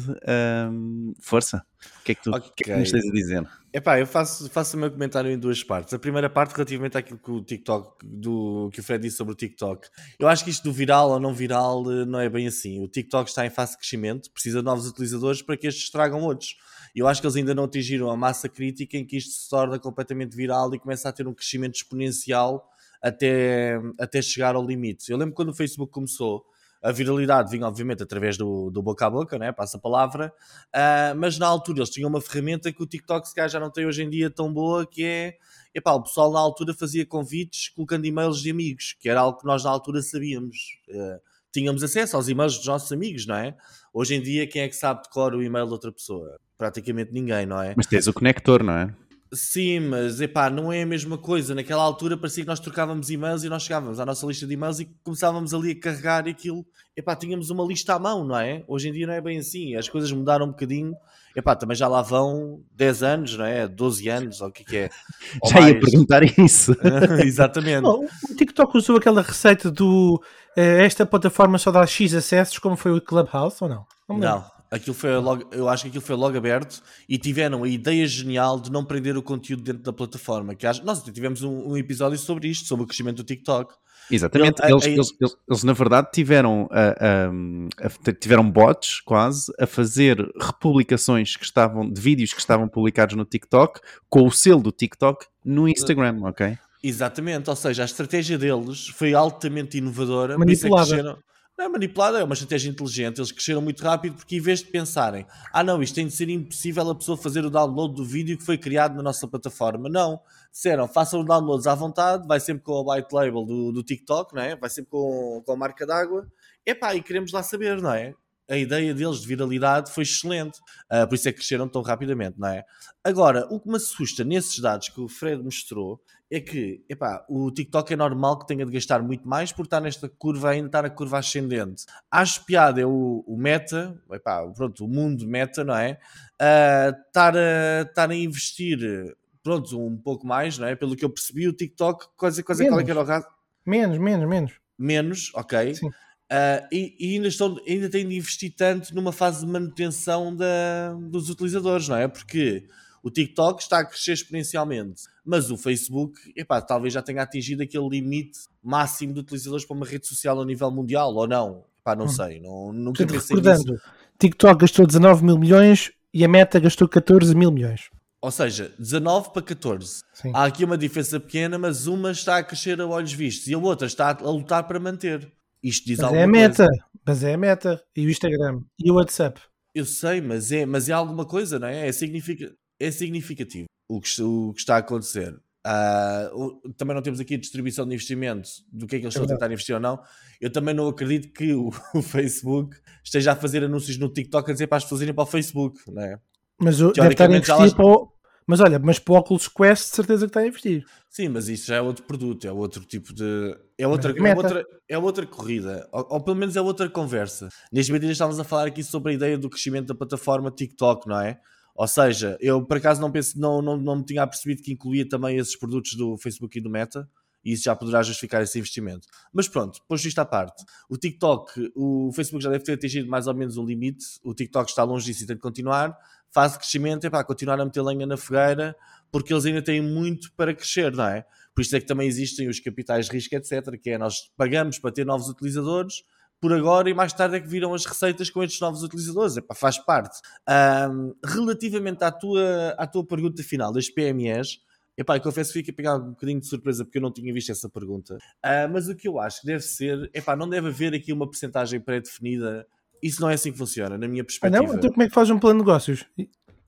hum, força. O que é que tu o que é que Ok. nos tens a dizer? Epá, eu faço, faço o meu comentário em duas partes. A primeira parte relativamente àquilo que o TikTok, do, que o Fred disse sobre o TikTok. Eu acho que isto do viral ou não viral eh, não é bem assim. O TikTok está em fase de crescimento, precisa de novos utilizadores para que estes tragam outros. E Eu acho que eles ainda não atingiram a massa crítica em que isto se torna completamente viral e começa a ter um crescimento exponencial até, até chegar ao limite. Eu lembro quando o Facebook começou, a viralidade vinha obviamente através do, do boca a boca, né? passa a palavra, ah, mas na altura eles tinham uma ferramenta que o TikTok se calhar já não tem hoje em dia tão boa, que é, epá, o pessoal na altura fazia convites colocando e-mails de amigos, que era algo que nós na altura sabíamos. Ah, tínhamos acesso aos e-mails dos nossos amigos, não é? Hoje em dia quem é que sabe de cor o e-mail de outra pessoa? Praticamente ninguém, não é? Mas tens o conector, não é? Sim, mas epá, não é a mesma coisa. Naquela altura parecia que nós trocávamos e-mails e nós chegávamos à nossa lista de e-mails e começávamos ali a carregar aquilo. Epá, tínhamos uma lista à mão, não é? Hoje em dia não é bem assim. As coisas mudaram um bocadinho. Epá, também já lá vão 10 anos, não é? 12 anos, ou o que é que é? Ou Já ia mais. perguntar isso. Exatamente. Bom, o TikTok usou aquela receita do eh, esta plataforma só dá X acessos, como foi o Clubhouse, ou não? lembro. Não, aquilo foi logo, eu acho que aquilo foi logo aberto e tiveram a ideia genial de não prender o conteúdo dentro da plataforma. Que acho, nós até tivemos um, um episódio sobre isto, sobre o crescimento do TikTok. Exatamente. Ele- Eles, aí- eles- eles- eles, na verdade, tiveram, a- a- a- tiveram bots quase a fazer republicações que estavam, de vídeos que estavam publicados no TikTok com o selo do TikTok no Instagram, ok? Exatamente, ou seja, a estratégia deles foi altamente inovadora. por isso é que Manipulada. cresceram- Não é manipulada, é uma estratégia inteligente. Eles cresceram muito rápido porque, em vez de pensarem, ah, não, isto tem de ser impossível a pessoa fazer o download do vídeo que foi criado na nossa plataforma. Não, disseram, façam os downloads à vontade, vai sempre com a white label do, do TikTok, não é? vai sempre com, com a marca d'água. Epá, e queremos lá saber, não é? A ideia deles de viralidade foi excelente, Ah, por isso é que cresceram tão rapidamente, não é? Agora, o que me assusta nesses dados que o Fred mostrou é que, epá, o TikTok é normal que tenha de gastar muito mais por estar nesta curva, ainda estar na curva ascendente. Acho piada é o, o meta, epá, pronto, o mundo meta, não é? Ah, Estar a, estar a investir, pronto, um pouco mais, não é? Pelo que eu percebi, o TikTok, quase, quase qual é que era o raso? Menos, menos, menos. Menos, ok. Sim. Ah, e, e ainda, estão, ainda têm de investir tanto numa fase de manutenção da, dos utilizadores, não é? Porque o TikTok está a crescer exponencialmente, mas o Facebook, epá, talvez já tenha atingido aquele limite máximo de utilizadores para uma rede social a nível mundial, ou não? Epá, não Hum. sei, não, nunca Portanto, pensei nisso. recordando, TikTok gastou 19 mil milhões e a Meta gastou 14 mil milhões. Ou seja, 19 para 14. Sim. Há aqui uma diferença pequena, mas uma está a crescer a olhos vistos e a outra está a lutar para manter. Isto diz Mas alguma é a coisa. Meta, mas é a Meta e o Instagram e o WhatsApp. Eu sei, mas é, mas é alguma coisa, não é? É, significa, é significativo o que, o que está a acontecer. Uh, também não temos aqui a distribuição de investimento do que é que eles estão a tentar investir ou não. Eu também não acredito que o, o, Facebook esteja a fazer anúncios no TikTok a dizer para as pessoas irem para o Facebook, não é? Mas o, deve estar a investir elas... para o, mas olha, mas para o Oculus Quest, de certeza que está a investir. Sim, mas isso já é outro produto, é outro tipo de. É outra, é outra, é outra corrida, ou, ou, pelo menos é outra conversa. Neste vídeo estávamos a falar aqui sobre a ideia do crescimento da plataforma TikTok, não é? Ou seja, eu por acaso não, penso, não, não, não me tinha apercebido que incluía também esses produtos do Facebook e do Meta, e isso já poderá justificar esse investimento. Mas pronto, posto isto à parte, o TikTok, o Facebook já deve ter atingido mais ou menos um limite, o TikTok está longe disso e tem de continuar, fase de crescimento é para continuar a meter lenha na fogueira, porque eles ainda têm muito para crescer, não é? Por isso é que também existem os capitais de risco, etc., que é nós pagamos para ter novos utilizadores, por agora e mais tarde é que viram as receitas com estes novos utilizadores. Epá, faz parte. Um, relativamente à tua, à tua pergunta final das PMEs, epá, eu confesso que fiquei a pegar um bocadinho de surpresa porque eu não tinha visto essa pergunta. Uh, mas o que eu acho que deve ser, epá, não deve haver aqui uma porcentagem pré-definida. Isso não é assim que funciona, na minha perspectiva. Ah, não? Então como é que faz um plano de negócios?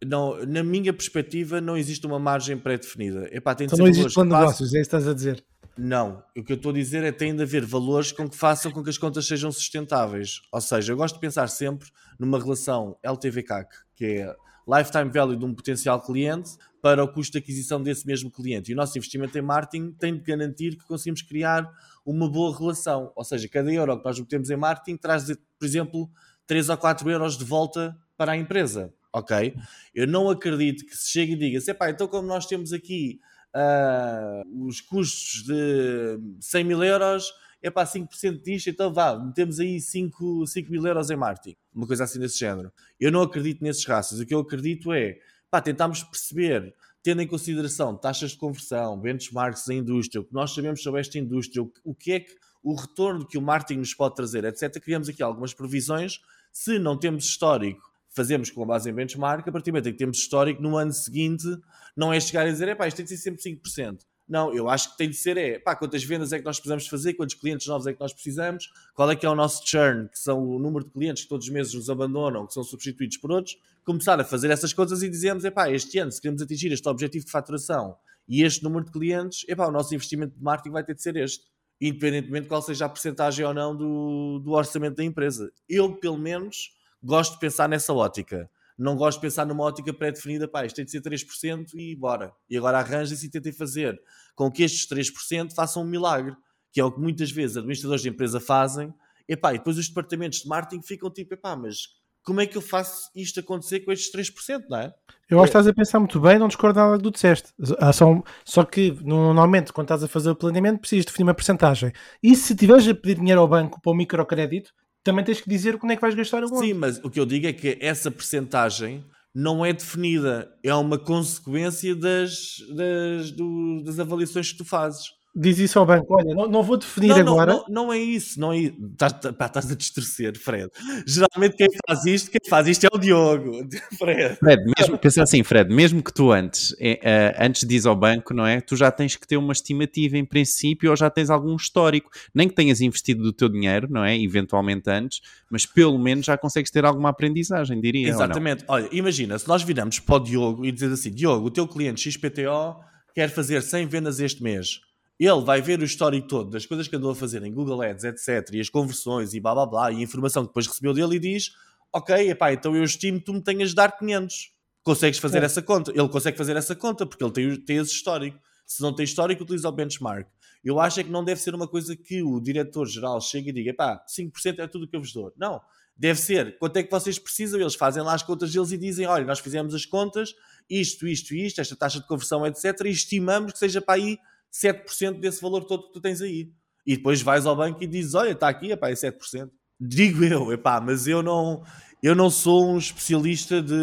Não, na minha perspectiva, não existe uma margem pré-definida. Epá, tem de então não existe plano de negócios, é isso que estás a dizer. Não, o que eu estou a dizer é que tem de haver valores com que façam com que as contas sejam sustentáveis. Ou seja, eu gosto de pensar sempre numa relação LTV-CAC, que é lifetime value de um potencial cliente para o custo de aquisição desse mesmo cliente. E o nosso investimento em marketing tem de garantir que conseguimos criar uma boa relação. Ou seja, cada euro que nós metemos em marketing traz, por exemplo, 3 ou 4 euros de volta para a empresa. Ok? Eu não acredito que se chegue e diga, pá, então como nós temos aqui uh, os custos de 100 mil euros é para 5% disto, então vá, metemos aí 5, 5 mil euros em marketing, uma coisa assim desse género. Eu não acredito nesses raças, o que eu acredito é, pá, tentarmos perceber, tendo em consideração taxas de conversão, benchmarks da indústria, o que nós sabemos sobre esta indústria, o que é que o retorno que o marketing nos pode trazer, etc. Criamos aqui algumas previsões, se não temos histórico fazemos com base em benchmark, a partir do momento em que temos histórico, no ano seguinte, não é chegar a dizer, é pá, isto tem de ser sempre 5%. Não, eu acho que tem de ser, é pá, quantas vendas é que nós precisamos fazer, quantos clientes novos é que nós precisamos, qual é que é o nosso churn, que são o número de clientes que todos os meses nos abandonam, que são substituídos por outros, começar a fazer essas coisas e dizemos, é pá, este ano, se queremos atingir este objetivo de faturação e este número de clientes, é pá, o nosso investimento de marketing vai ter de ser este, independentemente de qual seja a porcentagem ou não do, do orçamento da empresa. Eu, pelo menos, gosto de pensar nessa ótica. Não gosto de pensar numa ótica pré-definida, pá, isto tem de ser 3% e bora. E agora arranja-se e tentem fazer com que estes 3% façam um milagre, que é o que muitas vezes administradores de empresa fazem. Epá, e depois os departamentos de marketing ficam tipo, epá, mas como é que eu faço isto acontecer com estes 3%, não é? Eu acho que estás a pensar muito bem, não discordo nada do que disseste. Só, só que normalmente, quando estás a fazer o planeamento, precisas definir uma porcentagem. E se tiveres a pedir dinheiro ao banco para o microcrédito, também tens que dizer quando é que vais gastar o Sim, mas o que eu digo é que essa percentagem não é definida, é uma consequência das, das, do, das avaliações que tu fazes diz isso ao banco: olha, não, não vou definir não, agora. Não, não, não, é isso, não é Estás, pá, estás a distorcer, Fred. Geralmente quem faz isto, quem faz isto é o Diogo, Fred. Fred, mesmo, pensa assim, Fred, mesmo que tu antes, é, uh, antes diz ao banco, não é? Tu já tens que ter uma estimativa em princípio ou já tens algum histórico. Nem que tenhas investido do teu dinheiro, não é? Eventualmente antes, mas pelo menos já consegues ter alguma aprendizagem, diria. Exatamente. Olha, imagina, se nós viramos para o Diogo e dizer assim: Diogo, o teu cliente XPTO quer fazer 100 vendas este mês ele vai ver o histórico todo das coisas que andou a fazer em Google Ads, etc. E as conversões e blá blá blá, e a informação que depois recebeu dele e diz: Ok, epá, então eu estimo que tu me tenhas de dar 500. Consegues fazer é. essa conta? Ele consegue fazer essa conta porque ele tem, tem esse histórico. Se não tem histórico, utiliza o benchmark. Eu acho é que não deve ser uma coisa que o diretor-geral chegue e diga: pá, 5% é tudo o que eu vos dou. Não. Deve ser quanto é que vocês precisam. Eles fazem lá as contas deles e dizem: olha, nós fizemos as contas, isto, isto, isto, esta taxa de conversão, etc. E estimamos que seja para aí 7% desse valor todo que tu tens aí. E depois vais ao banco e dizes: Olha, está aqui, epá, é 7%. Digo eu, epá, mas eu não, eu não sou um especialista de,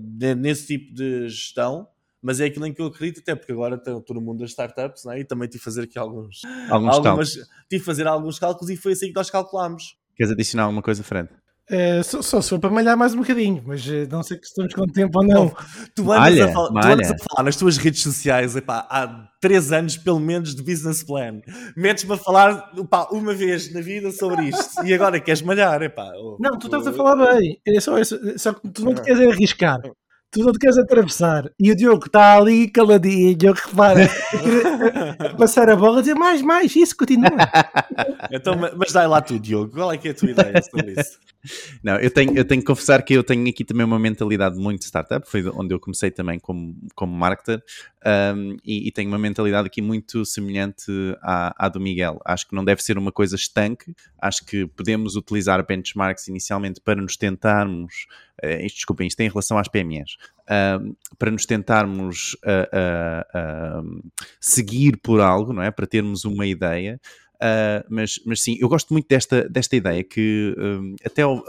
de, nesse tipo de gestão, mas é aquilo em que eu acredito, até porque agora estou no mundo das startups né? e também tive de fazer aqui alguns, alguns algumas, tive de fazer alguns cálculos e foi assim que nós calculámos. Queres adicionar alguma coisa, Fred? É, só, só, se for para malhar mais um bocadinho, mas uh, não sei que estamos com tempo ou não. tu, andas malha, a, falar, tu andas a falar nas tuas redes sociais epá, há três anos, pelo menos, de business plan. Metes-me a falar epá, uma vez na vida sobre isto e agora queres malhar. Epá, oh, não, tu estás oh, a falar bem. É só, é só, só que tu não te queres arriscar. Tu não te queres atravessar e o Diogo está ali caladinho, repara, a passar a bola, a dizer mais, mais, isso continua. então, mas dá lá tu, Diogo, qual é que é a tua ideia sobre isso? Não, eu tenho, eu tenho que confessar que eu tenho aqui também uma mentalidade muito startup, foi onde eu comecei também como, como marketer, um, e, e, tenho uma mentalidade aqui muito semelhante à, à, do Miguel. Acho que não deve ser uma coisa estanque, acho que podemos utilizar benchmarks inicialmente para nos tentarmos, uh, desculpem, isto tem em relação às PMEs, uh, para nos tentarmos uh, seguir por algo, não é? Para termos uma ideia. Uh, mas, mas sim, eu gosto muito desta, desta ideia que uh, até uh,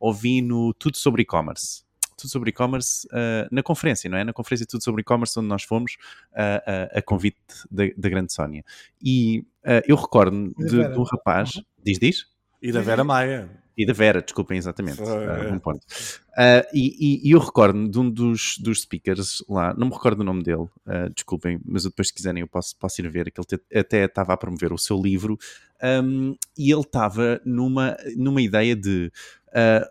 ouvi no Tudo sobre E-Commerce. Tudo sobre e-commerce uh, na conferência, não é? Na conferência Tudo sobre e-commerce, onde nós fomos uh, a convite da, da grande Sónia. E eu recordo de, de, um rapaz, uhum. diz, diz? E da Vera Maia. E da Vera, desculpem, exatamente. Uh, um ponto. Uh, e, e, eu recordo de um dos, dos speakers lá, não me recordo o nome dele, uh, desculpem, mas depois, se quiserem, eu posso, posso ir ver, que ele até estava a promover o seu livro um, e ele estava numa, numa ideia de.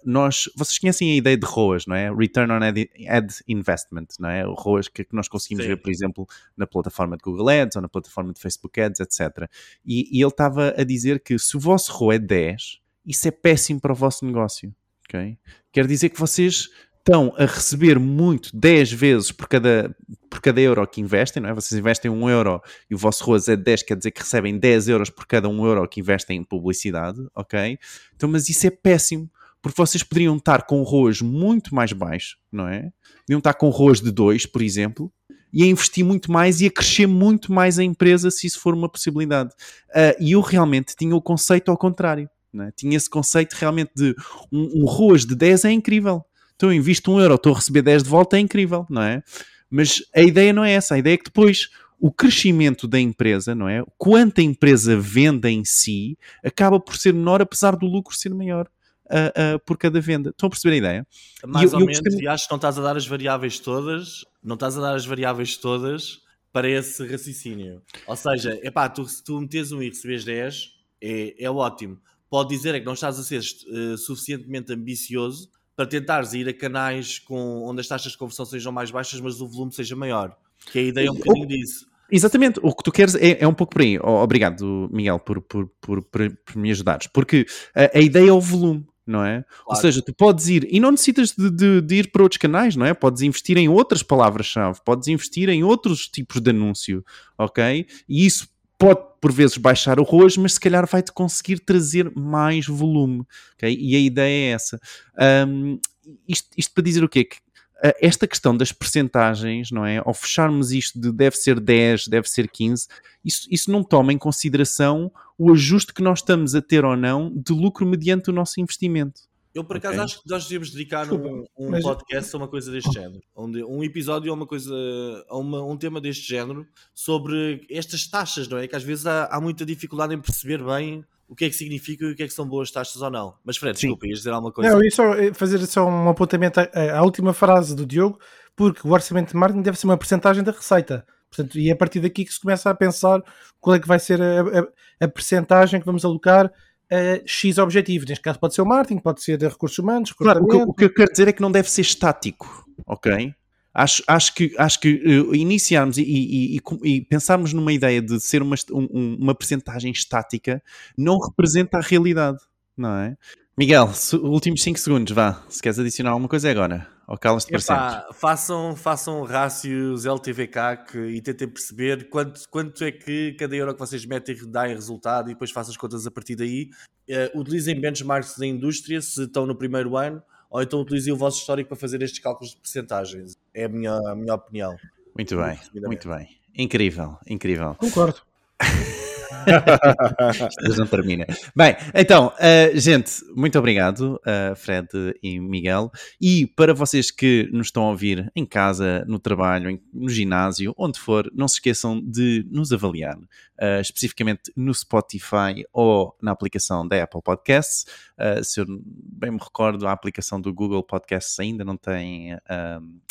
Nós, vocês conhecem a ideia de ROAS, não é? Return on Ad, ad Investment, não é? O ROAS que, que nós conseguimos Sim. ver, por exemplo, na plataforma de Google Ads ou na plataforma de Facebook Ads, etc. E, e ele estava a dizer que se o vosso ROA é 10, isso é péssimo para o vosso negócio. Okay? Quer dizer que vocês estão a receber muito 10 vezes por cada, por cada euro que investem, não é? Vocês investem 1 euro e o vosso ROAS é 10, quer dizer que recebem 10 euros por cada 1 euro que investem em publicidade, ok? Então, mas isso é péssimo, porque vocês poderiam estar com ROAS muito mais baixo, não é? Poderiam estar com ROAS de 2, por exemplo, e a investir muito mais e a crescer muito mais a empresa se isso for uma possibilidade. Uh, e eu realmente tinha o conceito ao contrário. É? Tinha esse conceito realmente de um, um ROAS de 10 é incrível. Então eu invisto um euro, estou a receber 10 de volta, é incrível, não é? Mas a ideia não é essa. A ideia é que depois o crescimento da empresa, não é? Quanto a empresa vende em si, acaba por ser menor, apesar do lucro ser maior. Uh, uh, por cada venda. Estão a perceber a ideia? Mais eu, ou eu menos, gostei... e acho que não estás a dar as variáveis todas, não estás a dar as variáveis todas para esse raciocínio. Ou seja, epá, tu, se tu metes um e recebes 10, é, é ótimo pode dizer é que não estás a ser uh, suficientemente ambicioso para tentares ir a canais com, onde as taxas de conversão sejam mais baixas, mas o volume seja maior. Que a ideia é um bocadinho disso. Exatamente, o que tu queres é, é um pouco por aí. obrigado, Miguel, por, por, por, por, me ajudares, porque a, a, ideia é o volume. Não é? Claro. Ou seja, tu podes ir e não necessitas de, de, de, ir para outros canais, não é? Podes investir em outras palavras-chave, podes investir em outros tipos de anúncio, ok? E isso pode por vezes baixar o ROAS, mas se calhar vai-te conseguir trazer mais volume. Okay? E a ideia é essa. Um, isto, isto, para dizer o quê? Que uh, esta questão das percentagens, não é? Ao fecharmos isto de deve ser 10, deve ser 15, isso, isso não toma em consideração o ajuste que nós estamos a ter ou não de lucro mediante o nosso investimento. Eu, por acaso, okay. acho que nós devíamos dedicar um, um mas... podcast a uma coisa deste género. Onde, um episódio a uma coisa, a uma, um tema deste género sobre estas taxas, não é? Que às vezes há, há muita dificuldade em perceber bem o que é que significa e o que é que são boas taxas ou não. Mas Fred, Sim. desculpa, ias dizer alguma coisa? Não, eu ia só eh, fazer só um apontamento à, à, última frase do Diogo, porque o orçamento de marketing deve ser uma porcentagem da receita. Portanto, e é a partir daqui que se começa a pensar qual é que vai ser a, a, a percentagem que vamos alocar uh, X objetivos. Neste caso pode ser o marketing, pode ser recursos humanos. Claro, o que, o que eu quero dizer é que não deve ser estático, ok? Acho, acho que, acho que uh, iniciarmos e, e, e, e, pensarmos numa ideia de ser uma, um, uma percentagem estática não representa a realidade, não é? Miguel, últimos 5 segundos, vá. Se queres adicionar alguma coisa é agora. Ou calas-te para sempre. Façam, façam rácios LTVCAC e tentem perceber quanto, quanto é que cada euro que vocês metem dá em resultado e depois façam as contas a partir daí. Uh, utilizem benchmarks da indústria se estão no primeiro ano ou então utilizem o vosso histórico para fazer estes cálculos de percentagens. É a minha, a minha opinião. Muito bem, muito bem. Incrível, incrível. Concordo. Isto não termina. Bem, então, uh, gente, muito obrigado, uh, Fred e Miguel. E para vocês que nos estão a ouvir em casa, no trabalho, em, no ginásio, onde for, não se esqueçam de nos avaliar, uh, especificamente no Spotify ou na aplicação da Apple Podcasts. se eu bem me recordo, a aplicação do Google Podcasts ainda não tem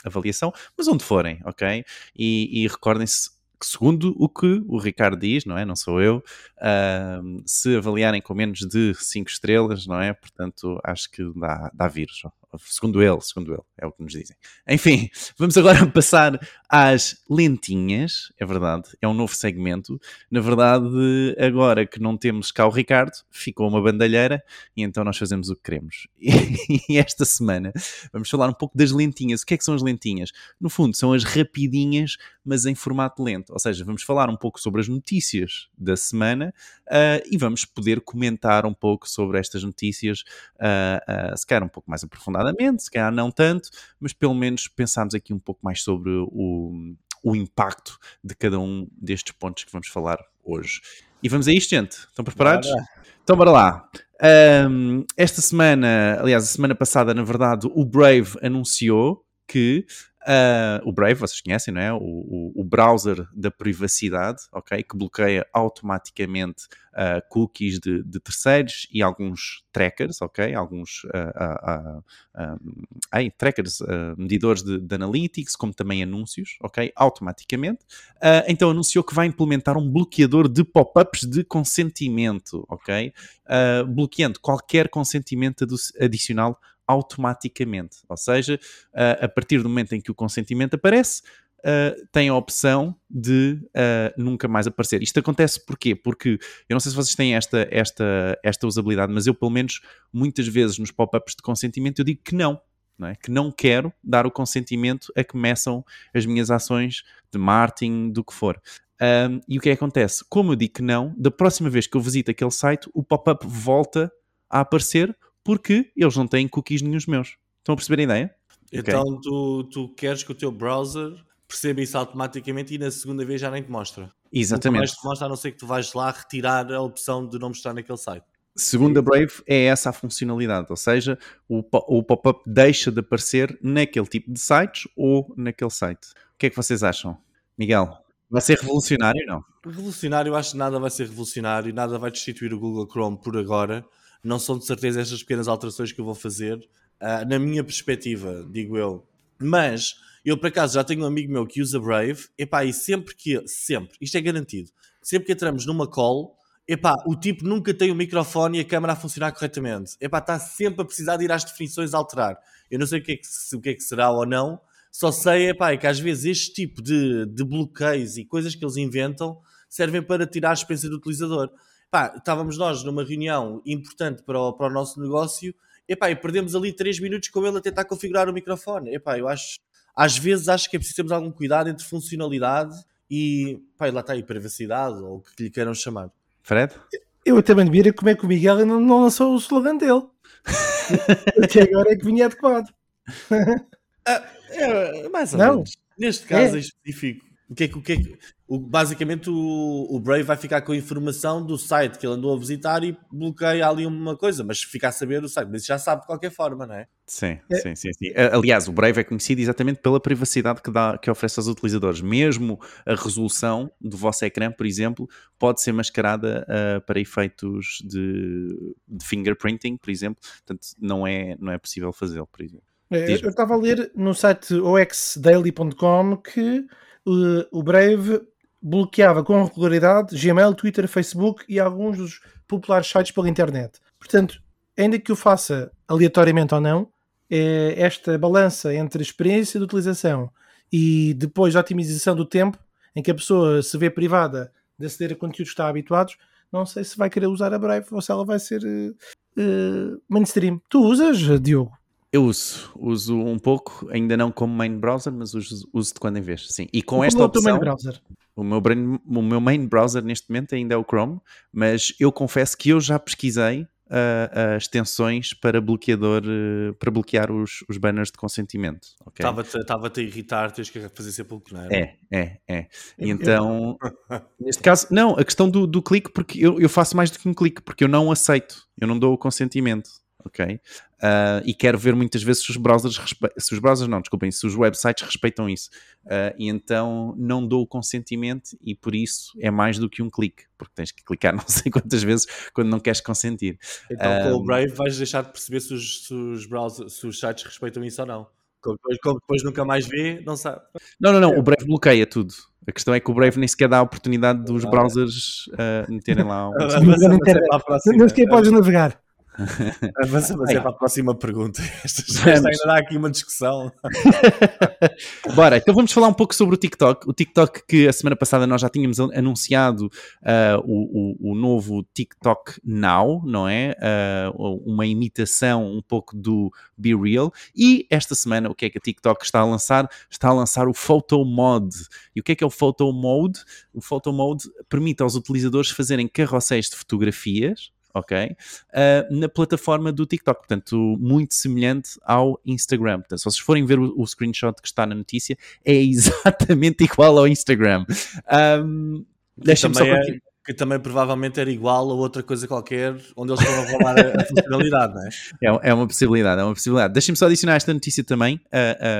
avaliação, mas onde forem, ok? E, e recordem-se segundo o que o Ricardo diz, não é? Não sou eu, uh, se avaliarem com menos de 5 estrelas, não é? Portanto, acho que dá, dá vírus, Segundo ele, segundo ele, é o que nos dizem. Enfim, vamos agora passar às lentinhas, é verdade, é um novo segmento. Na verdade, agora que não temos cá o Ricardo, ficou uma bandalheira e então nós fazemos o que queremos. E esta semana vamos falar um pouco das lentinhas. O que é que são as lentinhas? No fundo, são as rapidinhas, mas em formato lento. Ou seja, vamos falar um pouco sobre as notícias da semana uh, e vamos poder comentar um pouco sobre estas notícias, uh, uh, se calhar um pouco mais aprofundadamente, se calhar não tanto, mas pelo menos pensarmos aqui um pouco mais sobre o, o impacto de cada um destes pontos que vamos falar hoje. E vamos a isto, gente? Estão preparados? Bora. Então, bora lá. Um, esta semana, aliás, a semana passada, na verdade, o Brave anunciou que Uh, o Brave, vocês conhecem, não é? O, o, o, browser da privacidade, ok? Que bloqueia automaticamente uh, cookies de, de, terceiros e alguns trackers, ok? Alguns uh, um, trackers, medidores de, de, analytics, como também anúncios, ok? Automaticamente. então anunciou que vai implementar um bloqueador de pop-ups de consentimento, ok? bloqueando qualquer consentimento adicional automaticamente. Ou seja, a partir do momento em que o consentimento aparece, uh, tem a opção de uh, nunca mais aparecer. Isto acontece porquê? Porque eu não sei se vocês têm esta, esta, esta usabilidade, mas eu, pelo menos, muitas vezes nos pop-ups de consentimento, eu digo que não. Não é? Que não quero dar o consentimento a que começam as minhas ações de marketing, do que for. Um, e o que é que acontece? Como eu digo que não, da próxima vez que eu visito aquele site, o pop-up volta a aparecer porque eles não têm cookies nenhums meus. Estão a perceber a ideia? Então okay. tu, tu queres que o teu browser perceba isso automaticamente e na segunda vez já nem te mostra. Exatamente. Mais te mostra a não ser que tu vais lá retirar a opção de não mostrar naquele site. Segundo a Brave, é essa a funcionalidade, ou seja, o, o pop-up deixa de aparecer naquele tipo de sites ou naquele site. O que é que vocês acham? Miguel, vai ser revolucionário ou não? Revolucionário, eu acho que nada vai ser revolucionário, nada vai destituir o Google Chrome por agora não são de certeza estas pequenas alterações que eu vou fazer, uh, na minha perspectiva, digo eu. Mas eu por acaso já tenho um amigo meu que usa Brave, epá, e sempre que, sempre, isto é garantido, sempre que entramos numa call, epá, o tipo nunca tem o microfone e a câmera a funcionar corretamente. Epá, está sempre a precisar de ir às definições alterar. Eu não sei o que é que, o que, é que será ou não, só sei epá, é que às vezes este tipo de, de bloqueios e coisas que eles inventam servem para tirar a experiência do utilizador pá, estávamos nós numa reunião importante para o, para o nosso negócio epá, e perdemos ali 3 minutos com ele a tentar configurar o microfone. Epá, eu acho, às vezes acho que é preciso termos algum cuidado entre funcionalidade e, pá, lá está aí, privacidade, ou o que lhe queiram chamar. Fred? Eu até me admiro como é que o Miguel não, não lançou o slogan dele. Até agora é que vinha adequado. ah, é, mais ou não. menos. Neste caso é. específico, o que é que, o que, é que o, basicamente o, o, Brave vai ficar com a informação do site que ele andou a visitar e bloqueia ali uma coisa, mas fica a saber o site, mas já sabe de qualquer forma, não é? Sim, é. sim, sim, sim. Aliás, o Brave é conhecido exatamente pela privacidade que, dá, que oferece aos utilizadores. Mesmo a resolução do vosso ecrã, por exemplo, pode ser mascarada uh, para efeitos de, de, fingerprinting, por exemplo. Portanto, não é, não é possível fazê-lo, por exemplo. É, eu estava a ler no site oxdaily.com que o Brave bloqueava com regularidade Gmail, Twitter, Facebook e alguns dos populares sites pela internet. Portanto, ainda que o faça aleatoriamente ou não, é esta balança entre experiência de utilização e depois a otimização do tempo em que a pessoa se vê privada de aceder a conteúdos que está habituados, não sei se vai querer usar a Brave ou se ela vai ser uh, mainstream. Tu usas, Diogo? Eu uso, uso um pouco, ainda não como main browser, mas uso, uso de quando em vez, sim. E com esta opção, main browser? O meu, o meu main browser neste momento ainda é o Chrome, mas eu confesso que eu já pesquisei uh, uh, extensões para bloqueador, uh, para bloquear os, os banners de consentimento. Estava-te okay? a irritar, tens que fazer sempre o não é? É, é, é. Então, neste caso, não, a questão do, do clique, porque eu, eu faço mais do que um clique, porque eu não aceito, eu não dou o consentimento ok? Uh, e quero ver muitas vezes se os browsers, se os browsers não, desculpem, se os websites respeitam isso. Uh, e então não dou o consentimento e por isso é mais do que um clique, porque tens que clicar não sei quantas vezes quando não queres consentir. Então com o ah, Brave vais deixar de perceber se os, se os, browsers, se os sites respeitam isso ou não. Como depois, como depois nunca mais vê, não sabe. Não, não, não, o Brave bloqueia tudo. A questão é que o Brave nem sequer dá a oportunidade dos browsers uh, meterem lá. Um... não, não, não, não, não, não, não, não, não, não, Avançamos é para a próxima pergunta. Esta ainda dá aqui uma discussão. Bora, então vamos falar um pouco sobre o TikTok. O TikTok que a semana passada nós já tínhamos anunciado uh, o, o, o, novo TikTok Now, não é? Uh, uma imitação um pouco do Be Real. E esta semana o que é que a TikTok está a lançar? Está a lançar o Photo Mode. E o que é que é o Photo Mode? O Photo Mode permite aos utilizadores fazerem carrosséis de fotografias ok? Uh, na plataforma do TikTok, portanto, muito semelhante ao Instagram. Portanto, se vocês forem ver o, o screenshot que está na notícia, é exatamente igual ao Instagram. Um, Deixa-me só é, que também provavelmente era igual a outra coisa qualquer onde eles foram roubar a, a funcionalidade, não é? é? É uma possibilidade, é uma possibilidade. Deixem-me só adicionar esta notícia também, uh,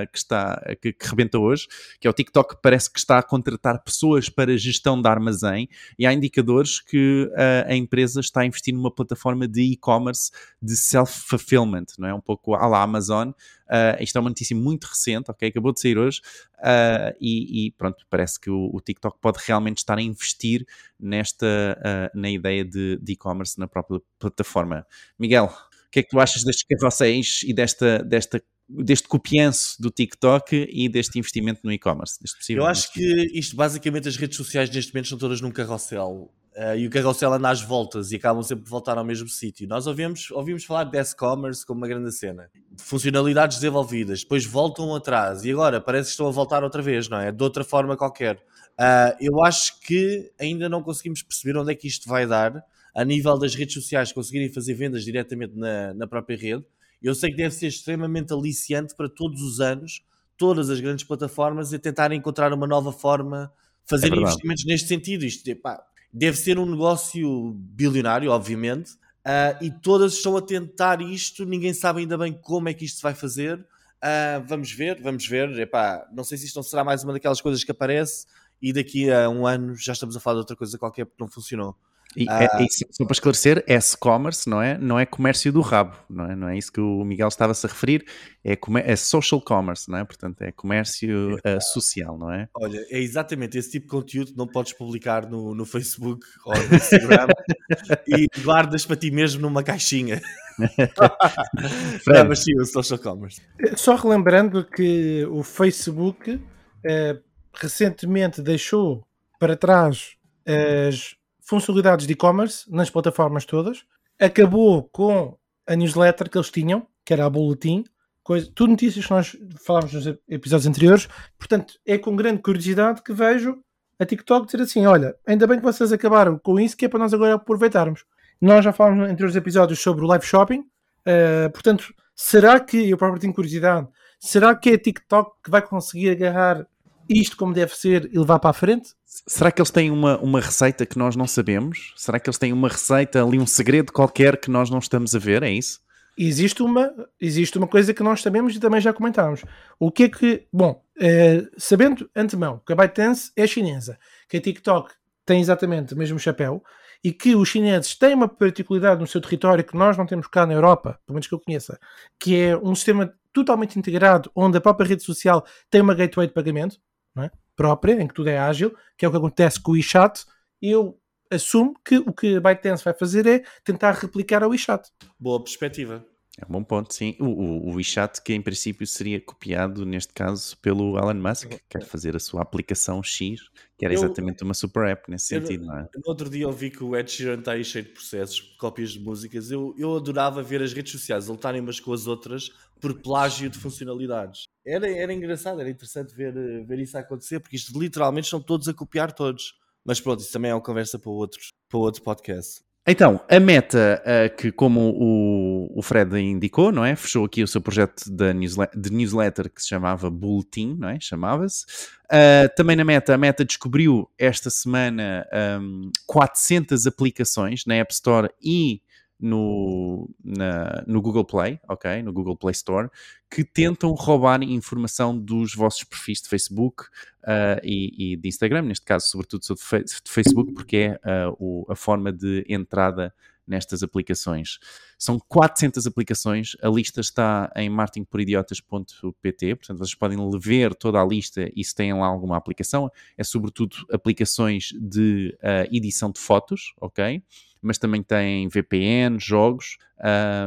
uh, que está, que, que rebenta hoje, que é o TikTok parece que está a contratar pessoas para gestão de armazém e há indicadores que a empresa está a investir numa plataforma de e-commerce de self-fulfillment, não é? Um pouco à la Amazon, Uh, isto é uma notícia muito recente, ok? Acabou de sair hoje uh, e, e, pronto, parece que o, o, TikTok pode realmente estar a investir nesta, uh, na ideia de e-commerce na própria plataforma. Miguel, o que é que tu achas destes carrosséis e desta, desta deste copianço do TikTok e deste investimento no e-commerce? Eu acho que isto, basicamente, as redes sociais neste momento estão todas num carrossel. Uh, e o carrossel anda às voltas e acabam sempre de voltar ao mesmo sítio. Nós ouvimos, ouvimos falar de e-commerce como uma grande cena. Funcionalidades desenvolvidas, depois voltam atrás e agora parece que estão a voltar outra vez, não é? De outra forma qualquer. Uh, eu acho que ainda não conseguimos perceber onde é que isto vai dar a nível das redes sociais conseguirem fazer vendas diretamente na, na própria rede. Eu sei que deve ser extremamente aliciante para todos os anos, todas as grandes plataformas, a tentarem encontrar uma nova forma, fazer é investimentos neste sentido. Isto, epá, deve ser um negócio bilionário, obviamente, uh, e todas estão a tentar isto, ninguém sabe ainda bem como é que isto vai fazer. Uh, vamos ver, vamos ver. Epá, não sei se isto não será mais uma daquelas coisas que aparece e daqui a um ano já estamos a falar de outra coisa qualquer porque não funcionou. E, é, ah, é, só para esclarecer, S-commerce não é, não é comércio do rabo, não é, não é isso que o Miguel estava-se a referir, é, é social commerce, não é? Portanto, é comércio uh, social, não é? Olha, é exatamente esse tipo de conteúdo que não podes publicar no, no Facebook ou no Instagram e guardas para ti mesmo numa caixinha. não, mas sim, o social commerce. Só relembrando que o Facebook eh, recentemente deixou para trás as funcionalidades de e-commerce nas plataformas todas, acabou com a newsletter que eles tinham, que era a Bulletin, coisa, tudo notícias que nós falámos nos episódios anteriores. Portanto, é com grande curiosidade que vejo a TikTok dizer assim: olha, ainda bem que vocês acabaram com isso, que é para nós agora aproveitarmos. Nós já falámos entre os episódios sobre o live shopping, uh, portanto, será que, eu próprio tenho curiosidade, será que é a TikTok que vai conseguir agarrar isto como deve ser e levar para a frente? Será que eles têm uma, uma receita que nós não sabemos? Será que eles têm uma receita ali, um segredo qualquer que nós não estamos a ver? É isso? Existe uma, existe uma coisa que nós sabemos e também já comentámos. O que é que. Bom, é, sabendo antemão que a ByteDance é chinesa, que a TikTok tem exatamente o mesmo chapéu e que os chineses têm uma particularidade no seu território que nós não temos cá na Europa, pelo menos que eu conheça, que é um sistema totalmente integrado onde a própria rede social tem uma gateway de pagamento é? própria, em que tudo é ágil, que é o que acontece com o WeChat, eu assumo que o que a ByteDance vai fazer é tentar replicar o WeChat. Boa perspectiva. É um bom ponto, sim. O, o, o WeChat, que em princípio seria copiado, neste caso, pelo Elon Musk, que quer fazer a sua aplicação X, que era eu, exatamente uma super app nesse sentido, não é? No outro dia eu vi que o Ed Sheeran está aí cheio de processos, cópias de músicas. Eu, eu adorava ver as redes sociais lutarem umas com as outras por plágio de funcionalidades. Era, era engraçado, era interessante ver, ver isso acontecer, porque isto literalmente estão todos a copiar todos. Mas pronto, isso também é uma conversa para, outros, para outro podcast. Então, a Meta, uh, que como o, o Fred indicou, não é? Fechou aqui o seu projeto de newsletter, de newsletter que se chamava Bulletin, não é? Chamava-se. Uh, também na Meta, a Meta descobriu esta semana um, 400 aplicações na App Store e no, na, no Google Play, ok? No Google Play Store, que tentam roubar informação dos vossos perfis de Facebook uh, e, e, de Instagram, neste caso, sobretudo de Facebook, porque é uh, o, a forma de entrada nestas aplicações. São 400 aplicações, a lista está em marketingporidiotas.pt, portanto vocês podem ver toda a lista e se têm lá alguma aplicação, é sobretudo aplicações de uh, edição de fotos, ok? Mas também tem VPN, jogos,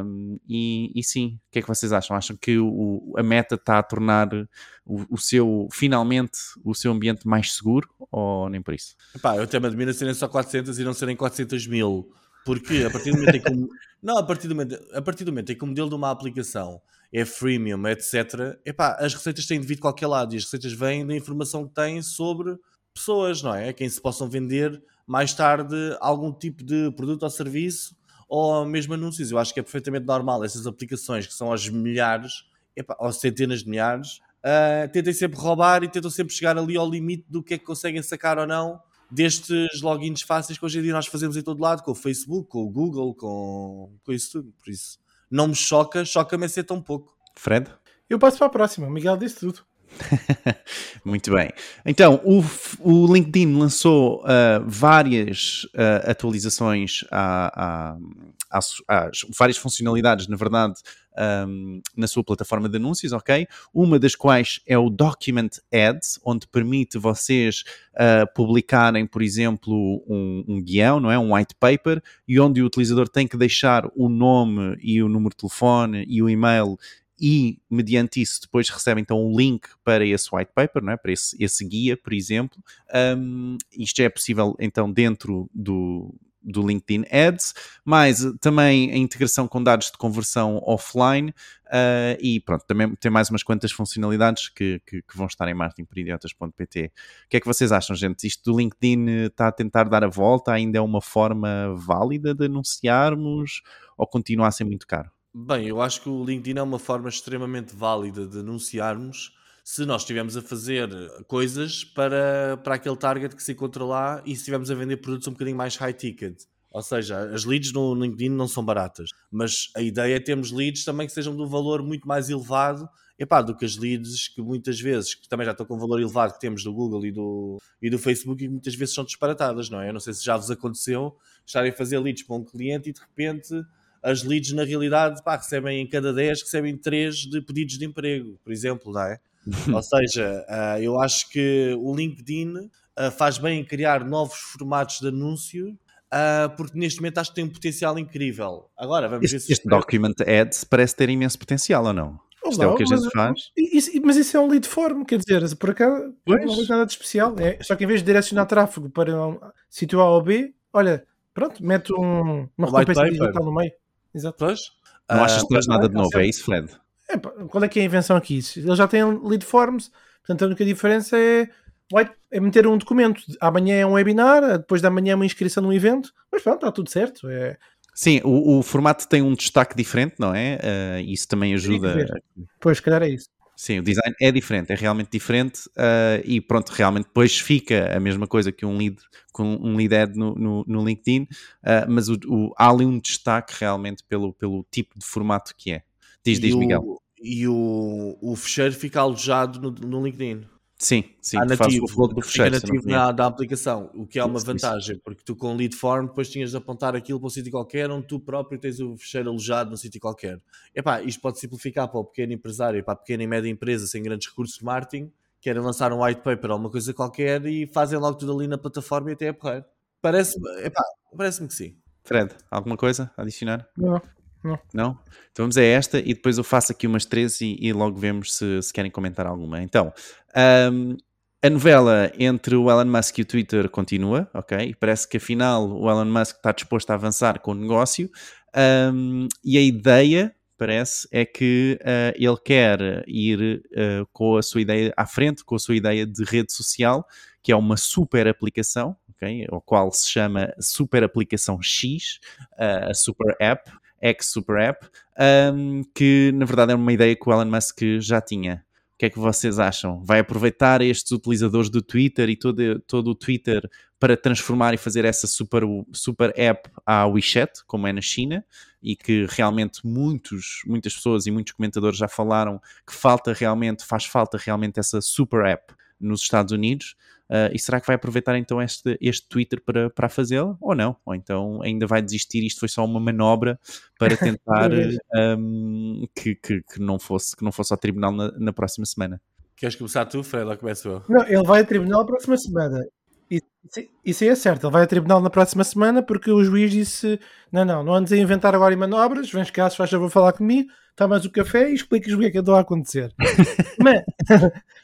um, e, e, sim, o que é que vocês acham? Acham que o, a meta está a tornar o, o, seu, finalmente, o seu ambiente mais seguro ou nem por isso? Epá, eu até me admiro serem só 400 e não serem 400 mil, porque a partir do momento em que, não, a partir do momento, a partir do momento em que o modelo de uma aplicação é freemium, etc., epá, as receitas têm de vir de qualquer lado e as receitas vêm da informação que têm sobre pessoas, não é? Quem se possam vender mais tarde algum tipo de produto ou serviço ou mesmo anúncios. Eu acho que é perfeitamente normal essas aplicações que são aos milhares epá, ou centenas de milhares uh, tentem sempre roubar e tentam sempre chegar ali ao limite do que é que conseguem sacar ou não destes logins fáceis que hoje em dia nós fazemos em todo lado, com o Facebook, com o Google, com, com isso tudo. Por isso, não me choca, choca-me a ser tão pouco. Fred? Eu passo para a próxima. O Miguel disse tudo. Muito bem. Então, o, o LinkedIn lançou uh, várias uh, atualizações a, a, a, várias funcionalidades, na verdade, um, na sua plataforma de anúncios, ok? Uma das quais é o Document Ads, onde permite vocês uh, publicarem, por exemplo, um, um, guião, não é? Um white paper, e onde o utilizador tem que deixar o nome e o número de telefone e o e-mail e, mediante isso, depois recebe então um link para esse white paper, não é? para esse, esse guia, por exemplo. Um, isto é possível então dentro do, do LinkedIn Ads, mas também a integração com dados de conversão offline uh, e pronto, também tem mais umas quantas funcionalidades que, que, que vão estar em marketingperidiotas.pt. O que é que vocês acham, gente? Isto do LinkedIn está a tentar dar a volta? Ainda é uma forma válida de anunciarmos ou continua a ser muito caro? Bem, eu acho que o LinkedIn é uma forma extremamente válida de anunciarmos se nós estivermos a fazer coisas para, para aquele target que se encontra lá e se estivermos a vender produtos um bocadinho mais high ticket. Ou seja, as leads no LinkedIn não são baratas, mas a ideia é termos leads também que sejam de um valor muito mais elevado epá, do que as leads que muitas vezes, que também já estão com um valor elevado que temos do Google e do, e do Facebook e muitas vezes são disparatadas, não é? Eu não sei se já vos aconteceu estarem a fazer leads para um cliente e de repente as leads na realidade pá, recebem em cada 10, recebem 3 de pedidos de emprego, por exemplo, não é? Ou seja, uh, eu acho que o LinkedIn uh, faz bem em criar novos formatos de anúncio, uh, porque neste momento acho que tem um potencial incrível. Agora, vamos este, ver se. Este Document Ads parece ter imenso potencial ou não? Isto não, é o que a gente mas, faz. Isso, mas isso é um lead form, quer dizer, por acaso pois. não é nada de especial. É, só que em vez de direcionar tráfego para um sítio A ou B, olha, pronto, mete um, uma recompensa digital no meio. Exato. Pois? Não achas que traz nada de novo, é isso, Fred? É, qual é que é a invenção aqui? Eles já têm lead forms, portanto a única diferença é, é meter um documento. Amanhã é um webinar, depois da manhã é uma inscrição num evento, mas pronto, está tudo certo. É... Sim, o, o, formato tem um destaque diferente, não é? Uh, isso também ajuda. Pois, calhar é isso. Sim, o design é diferente, é realmente diferente uh, e pronto, realmente depois fica a mesma coisa que um lead, com um lead ad no, no, no LinkedIn, uh, mas o, o, há ali um destaque realmente pelo, pelo tipo de formato que é. Diz, diz, Miguel. E o, o fecheiro fica alojado no, no LinkedIn. Sim, sim. Há nativo, o do fecheiro, nativo na, da aplicação, o que é uma isso, vantagem, isso. porque tu com o lead form depois tinhas de apontar aquilo para um sítio qualquer, onde tu próprio tens o fecheiro alojado no sítio qualquer. Epá, isto pode simplificar para o pequeno empresário, para a pequena e média empresa sem grandes recursos de marketing, querem lançar um white paper ou uma coisa qualquer e fazem logo tudo ali na plataforma e até é porreiro. Parece-me parece que sim. Fred, alguma coisa a adicionar? Não. Não. Então vamos a esta e depois eu faço aqui umas três e, e logo vemos se, se, querem comentar alguma. Então, um, a novela entre o Elon Musk e o Twitter continua, ok? Parece que afinal o Elon Musk está disposto a avançar com o negócio um, e a ideia, parece, é que uh, ele quer ir uh, com a sua ideia à frente, com a sua ideia de rede social, que é uma super aplicação, ok? O qual se chama Super Aplicação X, uh, a Super App, X Super App, um, que na verdade é uma ideia que o Elon Musk já tinha. O que é que vocês acham? Vai aproveitar estes utilizadores do Twitter e todo, todo o Twitter para transformar e fazer essa super, super app à WeChat, como é na China, e que realmente muitos, muitas pessoas e muitos comentadores já falaram que falta realmente, faz falta realmente essa super app nos Estados Unidos. Uh, e será que vai aproveitar então este, este Twitter para, para fazê-lo ou não? Ou então ainda vai desistir? Isto foi só uma manobra para tentar um, que, que, que, não fosse, que não fosse ao tribunal na, na próxima semana. Queres começar tu, Fred, ou começo eu? Não, ele vai ao tribunal na próxima semana. Isso, isso aí é certo, ele vai a tribunal na próxima semana porque o juiz disse: Não, não, não andes a inventar agora em manobras, vens cá, se faz favor falar comigo, tomas o café e explicas o que é que andou a acontecer. mas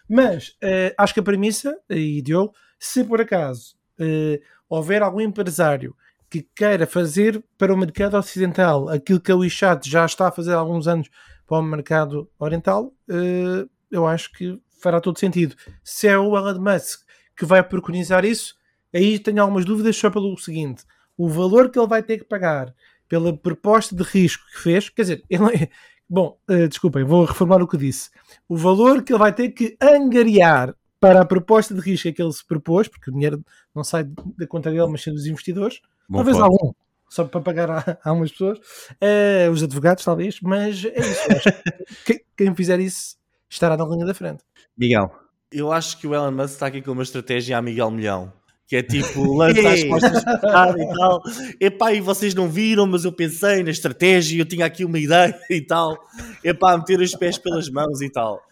mas uh, acho que a premissa, e Diogo, se por acaso uh, houver algum empresário que queira fazer para o mercado ocidental aquilo que a WeChat já está a fazer há alguns anos para o mercado oriental, uh, eu acho que fará todo sentido. Se é o Elon Musk que vai preconizar isso, aí tenho algumas dúvidas só pelo seguinte: o valor que ele vai ter que pagar pela proposta de risco que fez, quer dizer, ele, bom, uh, desculpem, vou reformar o que disse. O valor que ele vai ter que angariar para a proposta de risco que ele se propôs, porque o dinheiro não sai da conta dele, mas sim dos investidores, Bom talvez ponto. algum, só para pagar a, a umas pessoas, uh, os advogados talvez, mas é isso. quem, quem fizer isso estará na linha da frente. Miguel. Eu acho que o Elon Musk está aqui com uma estratégia a Miguel Milhão. Que é tipo, lança as costas e tal. Epá, e vocês não viram, mas eu pensei na estratégia, eu tinha aqui uma ideia e tal. Epá, meter os pés pelas mãos e tal.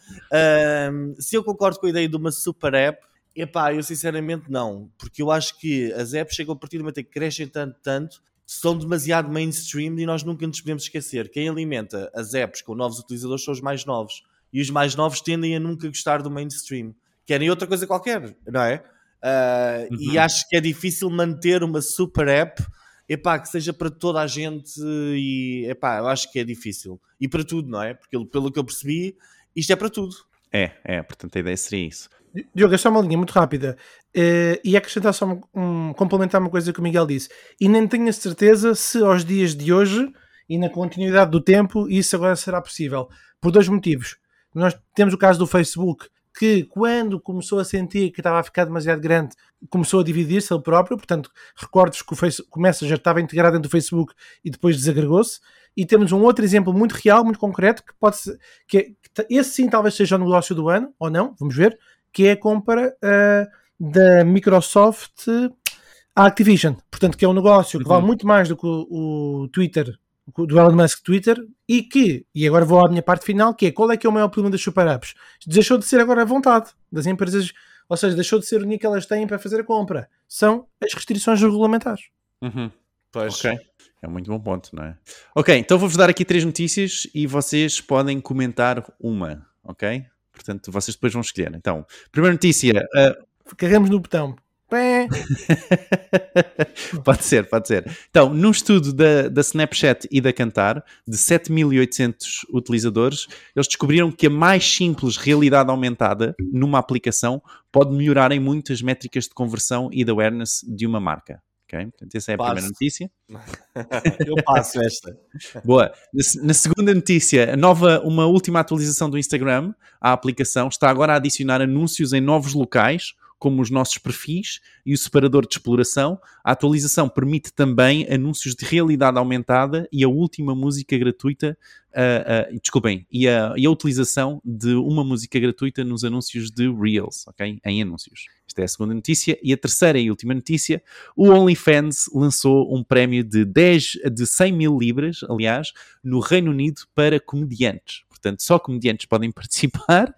Um, se eu concordo com a ideia de uma super app, epá, eu sinceramente não. Porque eu acho que as apps chegam a partir do momento em que crescem tanto, tanto, são demasiado mainstream e nós nunca nos podemos esquecer. Quem alimenta as apps com novos utilizadores são os mais novos e os mais novos tendem a nunca gostar do mainstream. Querem outra coisa qualquer, não é? Uh, uhum. E acho que é difícil manter uma super app epá, que seja para toda a gente e epá, eu acho que é difícil. E para tudo, não é? Porque pelo que eu percebi, isto é para tudo. É, é, portanto a ideia seria isso. Diogo, é só uma linha muito rápida uh, e acrescentar só um, um, complementar uma coisa que o Miguel disse. E nem tenho a certeza se aos dias de hoje e na continuidade do tempo isso agora será possível. Por dois motivos. Nós temos o caso do Facebook, que quando começou a sentir que estava a ficar demasiado grande, começou a dividir-se ele próprio, portanto, recordes que o, Facebook, o Messenger estava integrado dentro do Facebook e depois desagregou-se. E temos um outro exemplo muito real, muito concreto, que pode ser, que, é, que esse sim talvez seja o negócio do ano, ou não, vamos ver, que é a compra uh, da Microsoft à Activision. Portanto, que é um negócio que uhum. vale muito mais do que o, o Twitter do Elon Musk Twitter e que, e agora vou à minha parte final, que é qual é que é o maior problema das super apps? Deixou de ser agora a vontade das empresas, ou seja, deixou de ser o único que elas têm para fazer a compra. São as restrições regulamentares. Uhum. Pois. Ok. É um muito bom ponto, não é? Ok, então vou-vos dar aqui três notícias e vocês podem comentar uma, ok? Portanto, vocês depois vão escolher. Então, primeira notícia. Uh... Carregamos no botão. pode ser, pode ser. Então, num estudo da, da Snapchat e da Cantar, de 7.800 utilizadores, eles descobriram que a mais simples realidade aumentada numa aplicação pode melhorar em muitas métricas de conversão e de awareness de uma marca. Okay? Portanto, essa é a passo. primeira notícia. Eu passo esta. Boa. Na, na, segunda notícia, nova, uma última atualização do Instagram, a aplicação está agora a adicionar anúncios em novos locais como os nossos perfis e o separador de exploração. A atualização permite também anúncios de realidade aumentada e a última música gratuita, uh, uh, desculpem, e a, e a, utilização de uma música gratuita nos anúncios de Reels, ok? Em anúncios. Esta é a segunda notícia. E a terceira e última notícia, o OnlyFans lançou um prémio de, 10, de 100 mil libras, aliás, no Reino Unido para comediantes. Portanto, só comediantes podem participar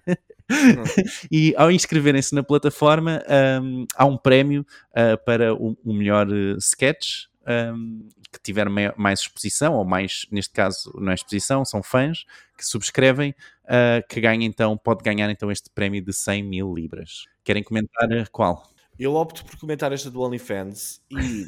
e ao inscreverem-se na plataforma, um, há um prémio uh, para o, o melhor uh, sketch um, que tiver mais exposição, ou mais, neste caso, não é exposição, são fãs que subscrevem, uh, que ganha então, pode ganhar então este prémio de 100 mil libras. Querem comentar qual? Eu opto por comentar esta do OnlyFans, e,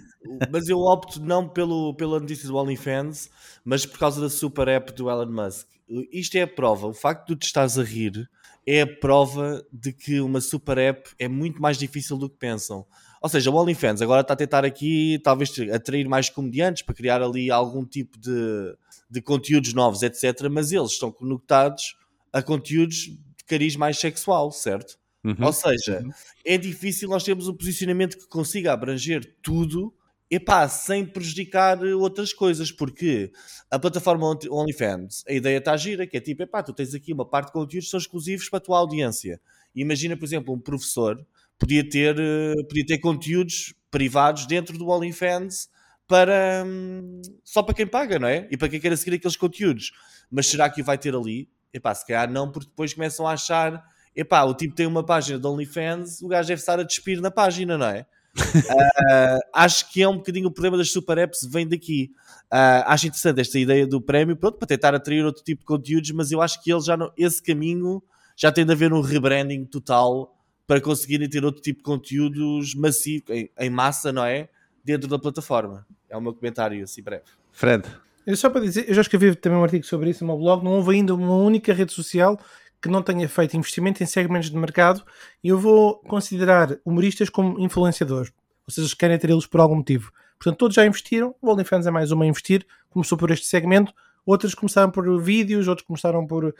mas eu opto não pelo, pela notícia do OnlyFans, mas por causa da super app do Elon Musk. Isto é a prova, o facto de tu te estás a rir é a prova de que uma super app é muito mais difícil do que pensam. Ou seja, o OnlyFans agora está a tentar aqui, talvez, atrair mais comediantes para criar ali algum tipo de, de conteúdos novos, etc. Mas eles estão conectados a conteúdos de cariz mais sexual, certo? Uhum. Ou seja, uhum. é difícil nós termos um posicionamento que consiga abranger tudo epá, sem prejudicar outras coisas, porque a plataforma OnlyFans, a ideia está gira, que é tipo, epá, tu tens aqui uma parte de conteúdos que são exclusivos para a tua audiência. Imagina, por exemplo, um professor podia ter, eh, podia ter conteúdos privados dentro do OnlyFans para hum, só para quem paga, não é? E para quem queira seguir aqueles conteúdos. Mas será que vai ter ali? Epá, se calhar não, porque depois começam a achar, epá, o tipo tem uma página de OnlyFans, o gajo deve estar a despir na página, não é? Uh, acho que é um bocadinho o problema das super apps, vem daqui. Uh, acho interessante esta ideia do prémio, pronto, para tentar atrair outro tipo de conteúdos, mas eu acho que ele já não, esse caminho já tem de haver um rebranding total para conseguirem ter outro tipo de conteúdos massivo, em, em, massa, não é? Dentro da plataforma. É o meu comentário assim breve. Fred. Eu só para dizer, eu já escrevi também um artigo sobre isso no meu blog, não houve ainda uma única rede social que não tenha feito investimento em segmentos de mercado e eu vou considerar humoristas como influenciadores. Ou seja, querem ter eles por algum motivo. Portanto, todos já investiram, o OnlyFans é mais uma a investir, começou por este segmento, outras começaram por vídeos, outros começaram por uh,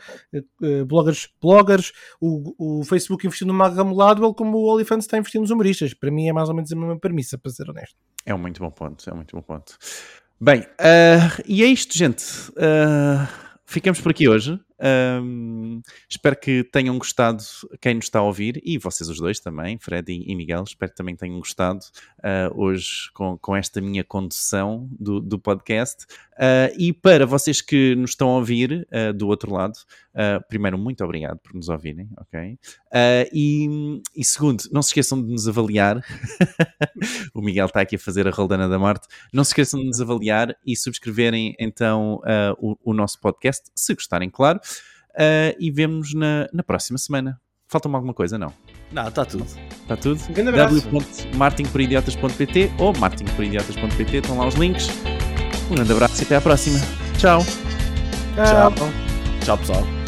uh, bloggers, bloggers, o, o, Facebook investiu no Malcolm Gladwell, como o OnlyFans está investindo nos humoristas. Para mim é mais ou menos a mesma premissa, para ser honesto. É um muito bom ponto, é um muito bom ponto. Bem, uh, e é isto, gente. ficamos por aqui hoje. Um, espero que tenham gostado quem nos está a ouvir e vocês os dois também, Fred e Miguel. Espero que também tenham gostado uh, hoje com, com esta minha condução do, do podcast. Uh, e para vocês que nos estão a ouvir uh, do outro lado, primeiro, muito obrigado por nos ouvirem, ok? E, e, segundo, não se esqueçam de nos avaliar. o Miguel está aqui a fazer a Roldana da Morte. Não se esqueçam de nos avaliar e subscreverem então o, o nosso podcast, se gostarem, claro. Uh, e vemos na, na próxima semana. Falta-me alguma coisa? Não. Não, está tudo. Está tudo? Um grande abraço. www.martinporidiotas.pt ou martinporidiotas.pt estão lá os links. Um grande abraço e até à próxima. Tchau. Tchau. Tchau, Tchau pessoal.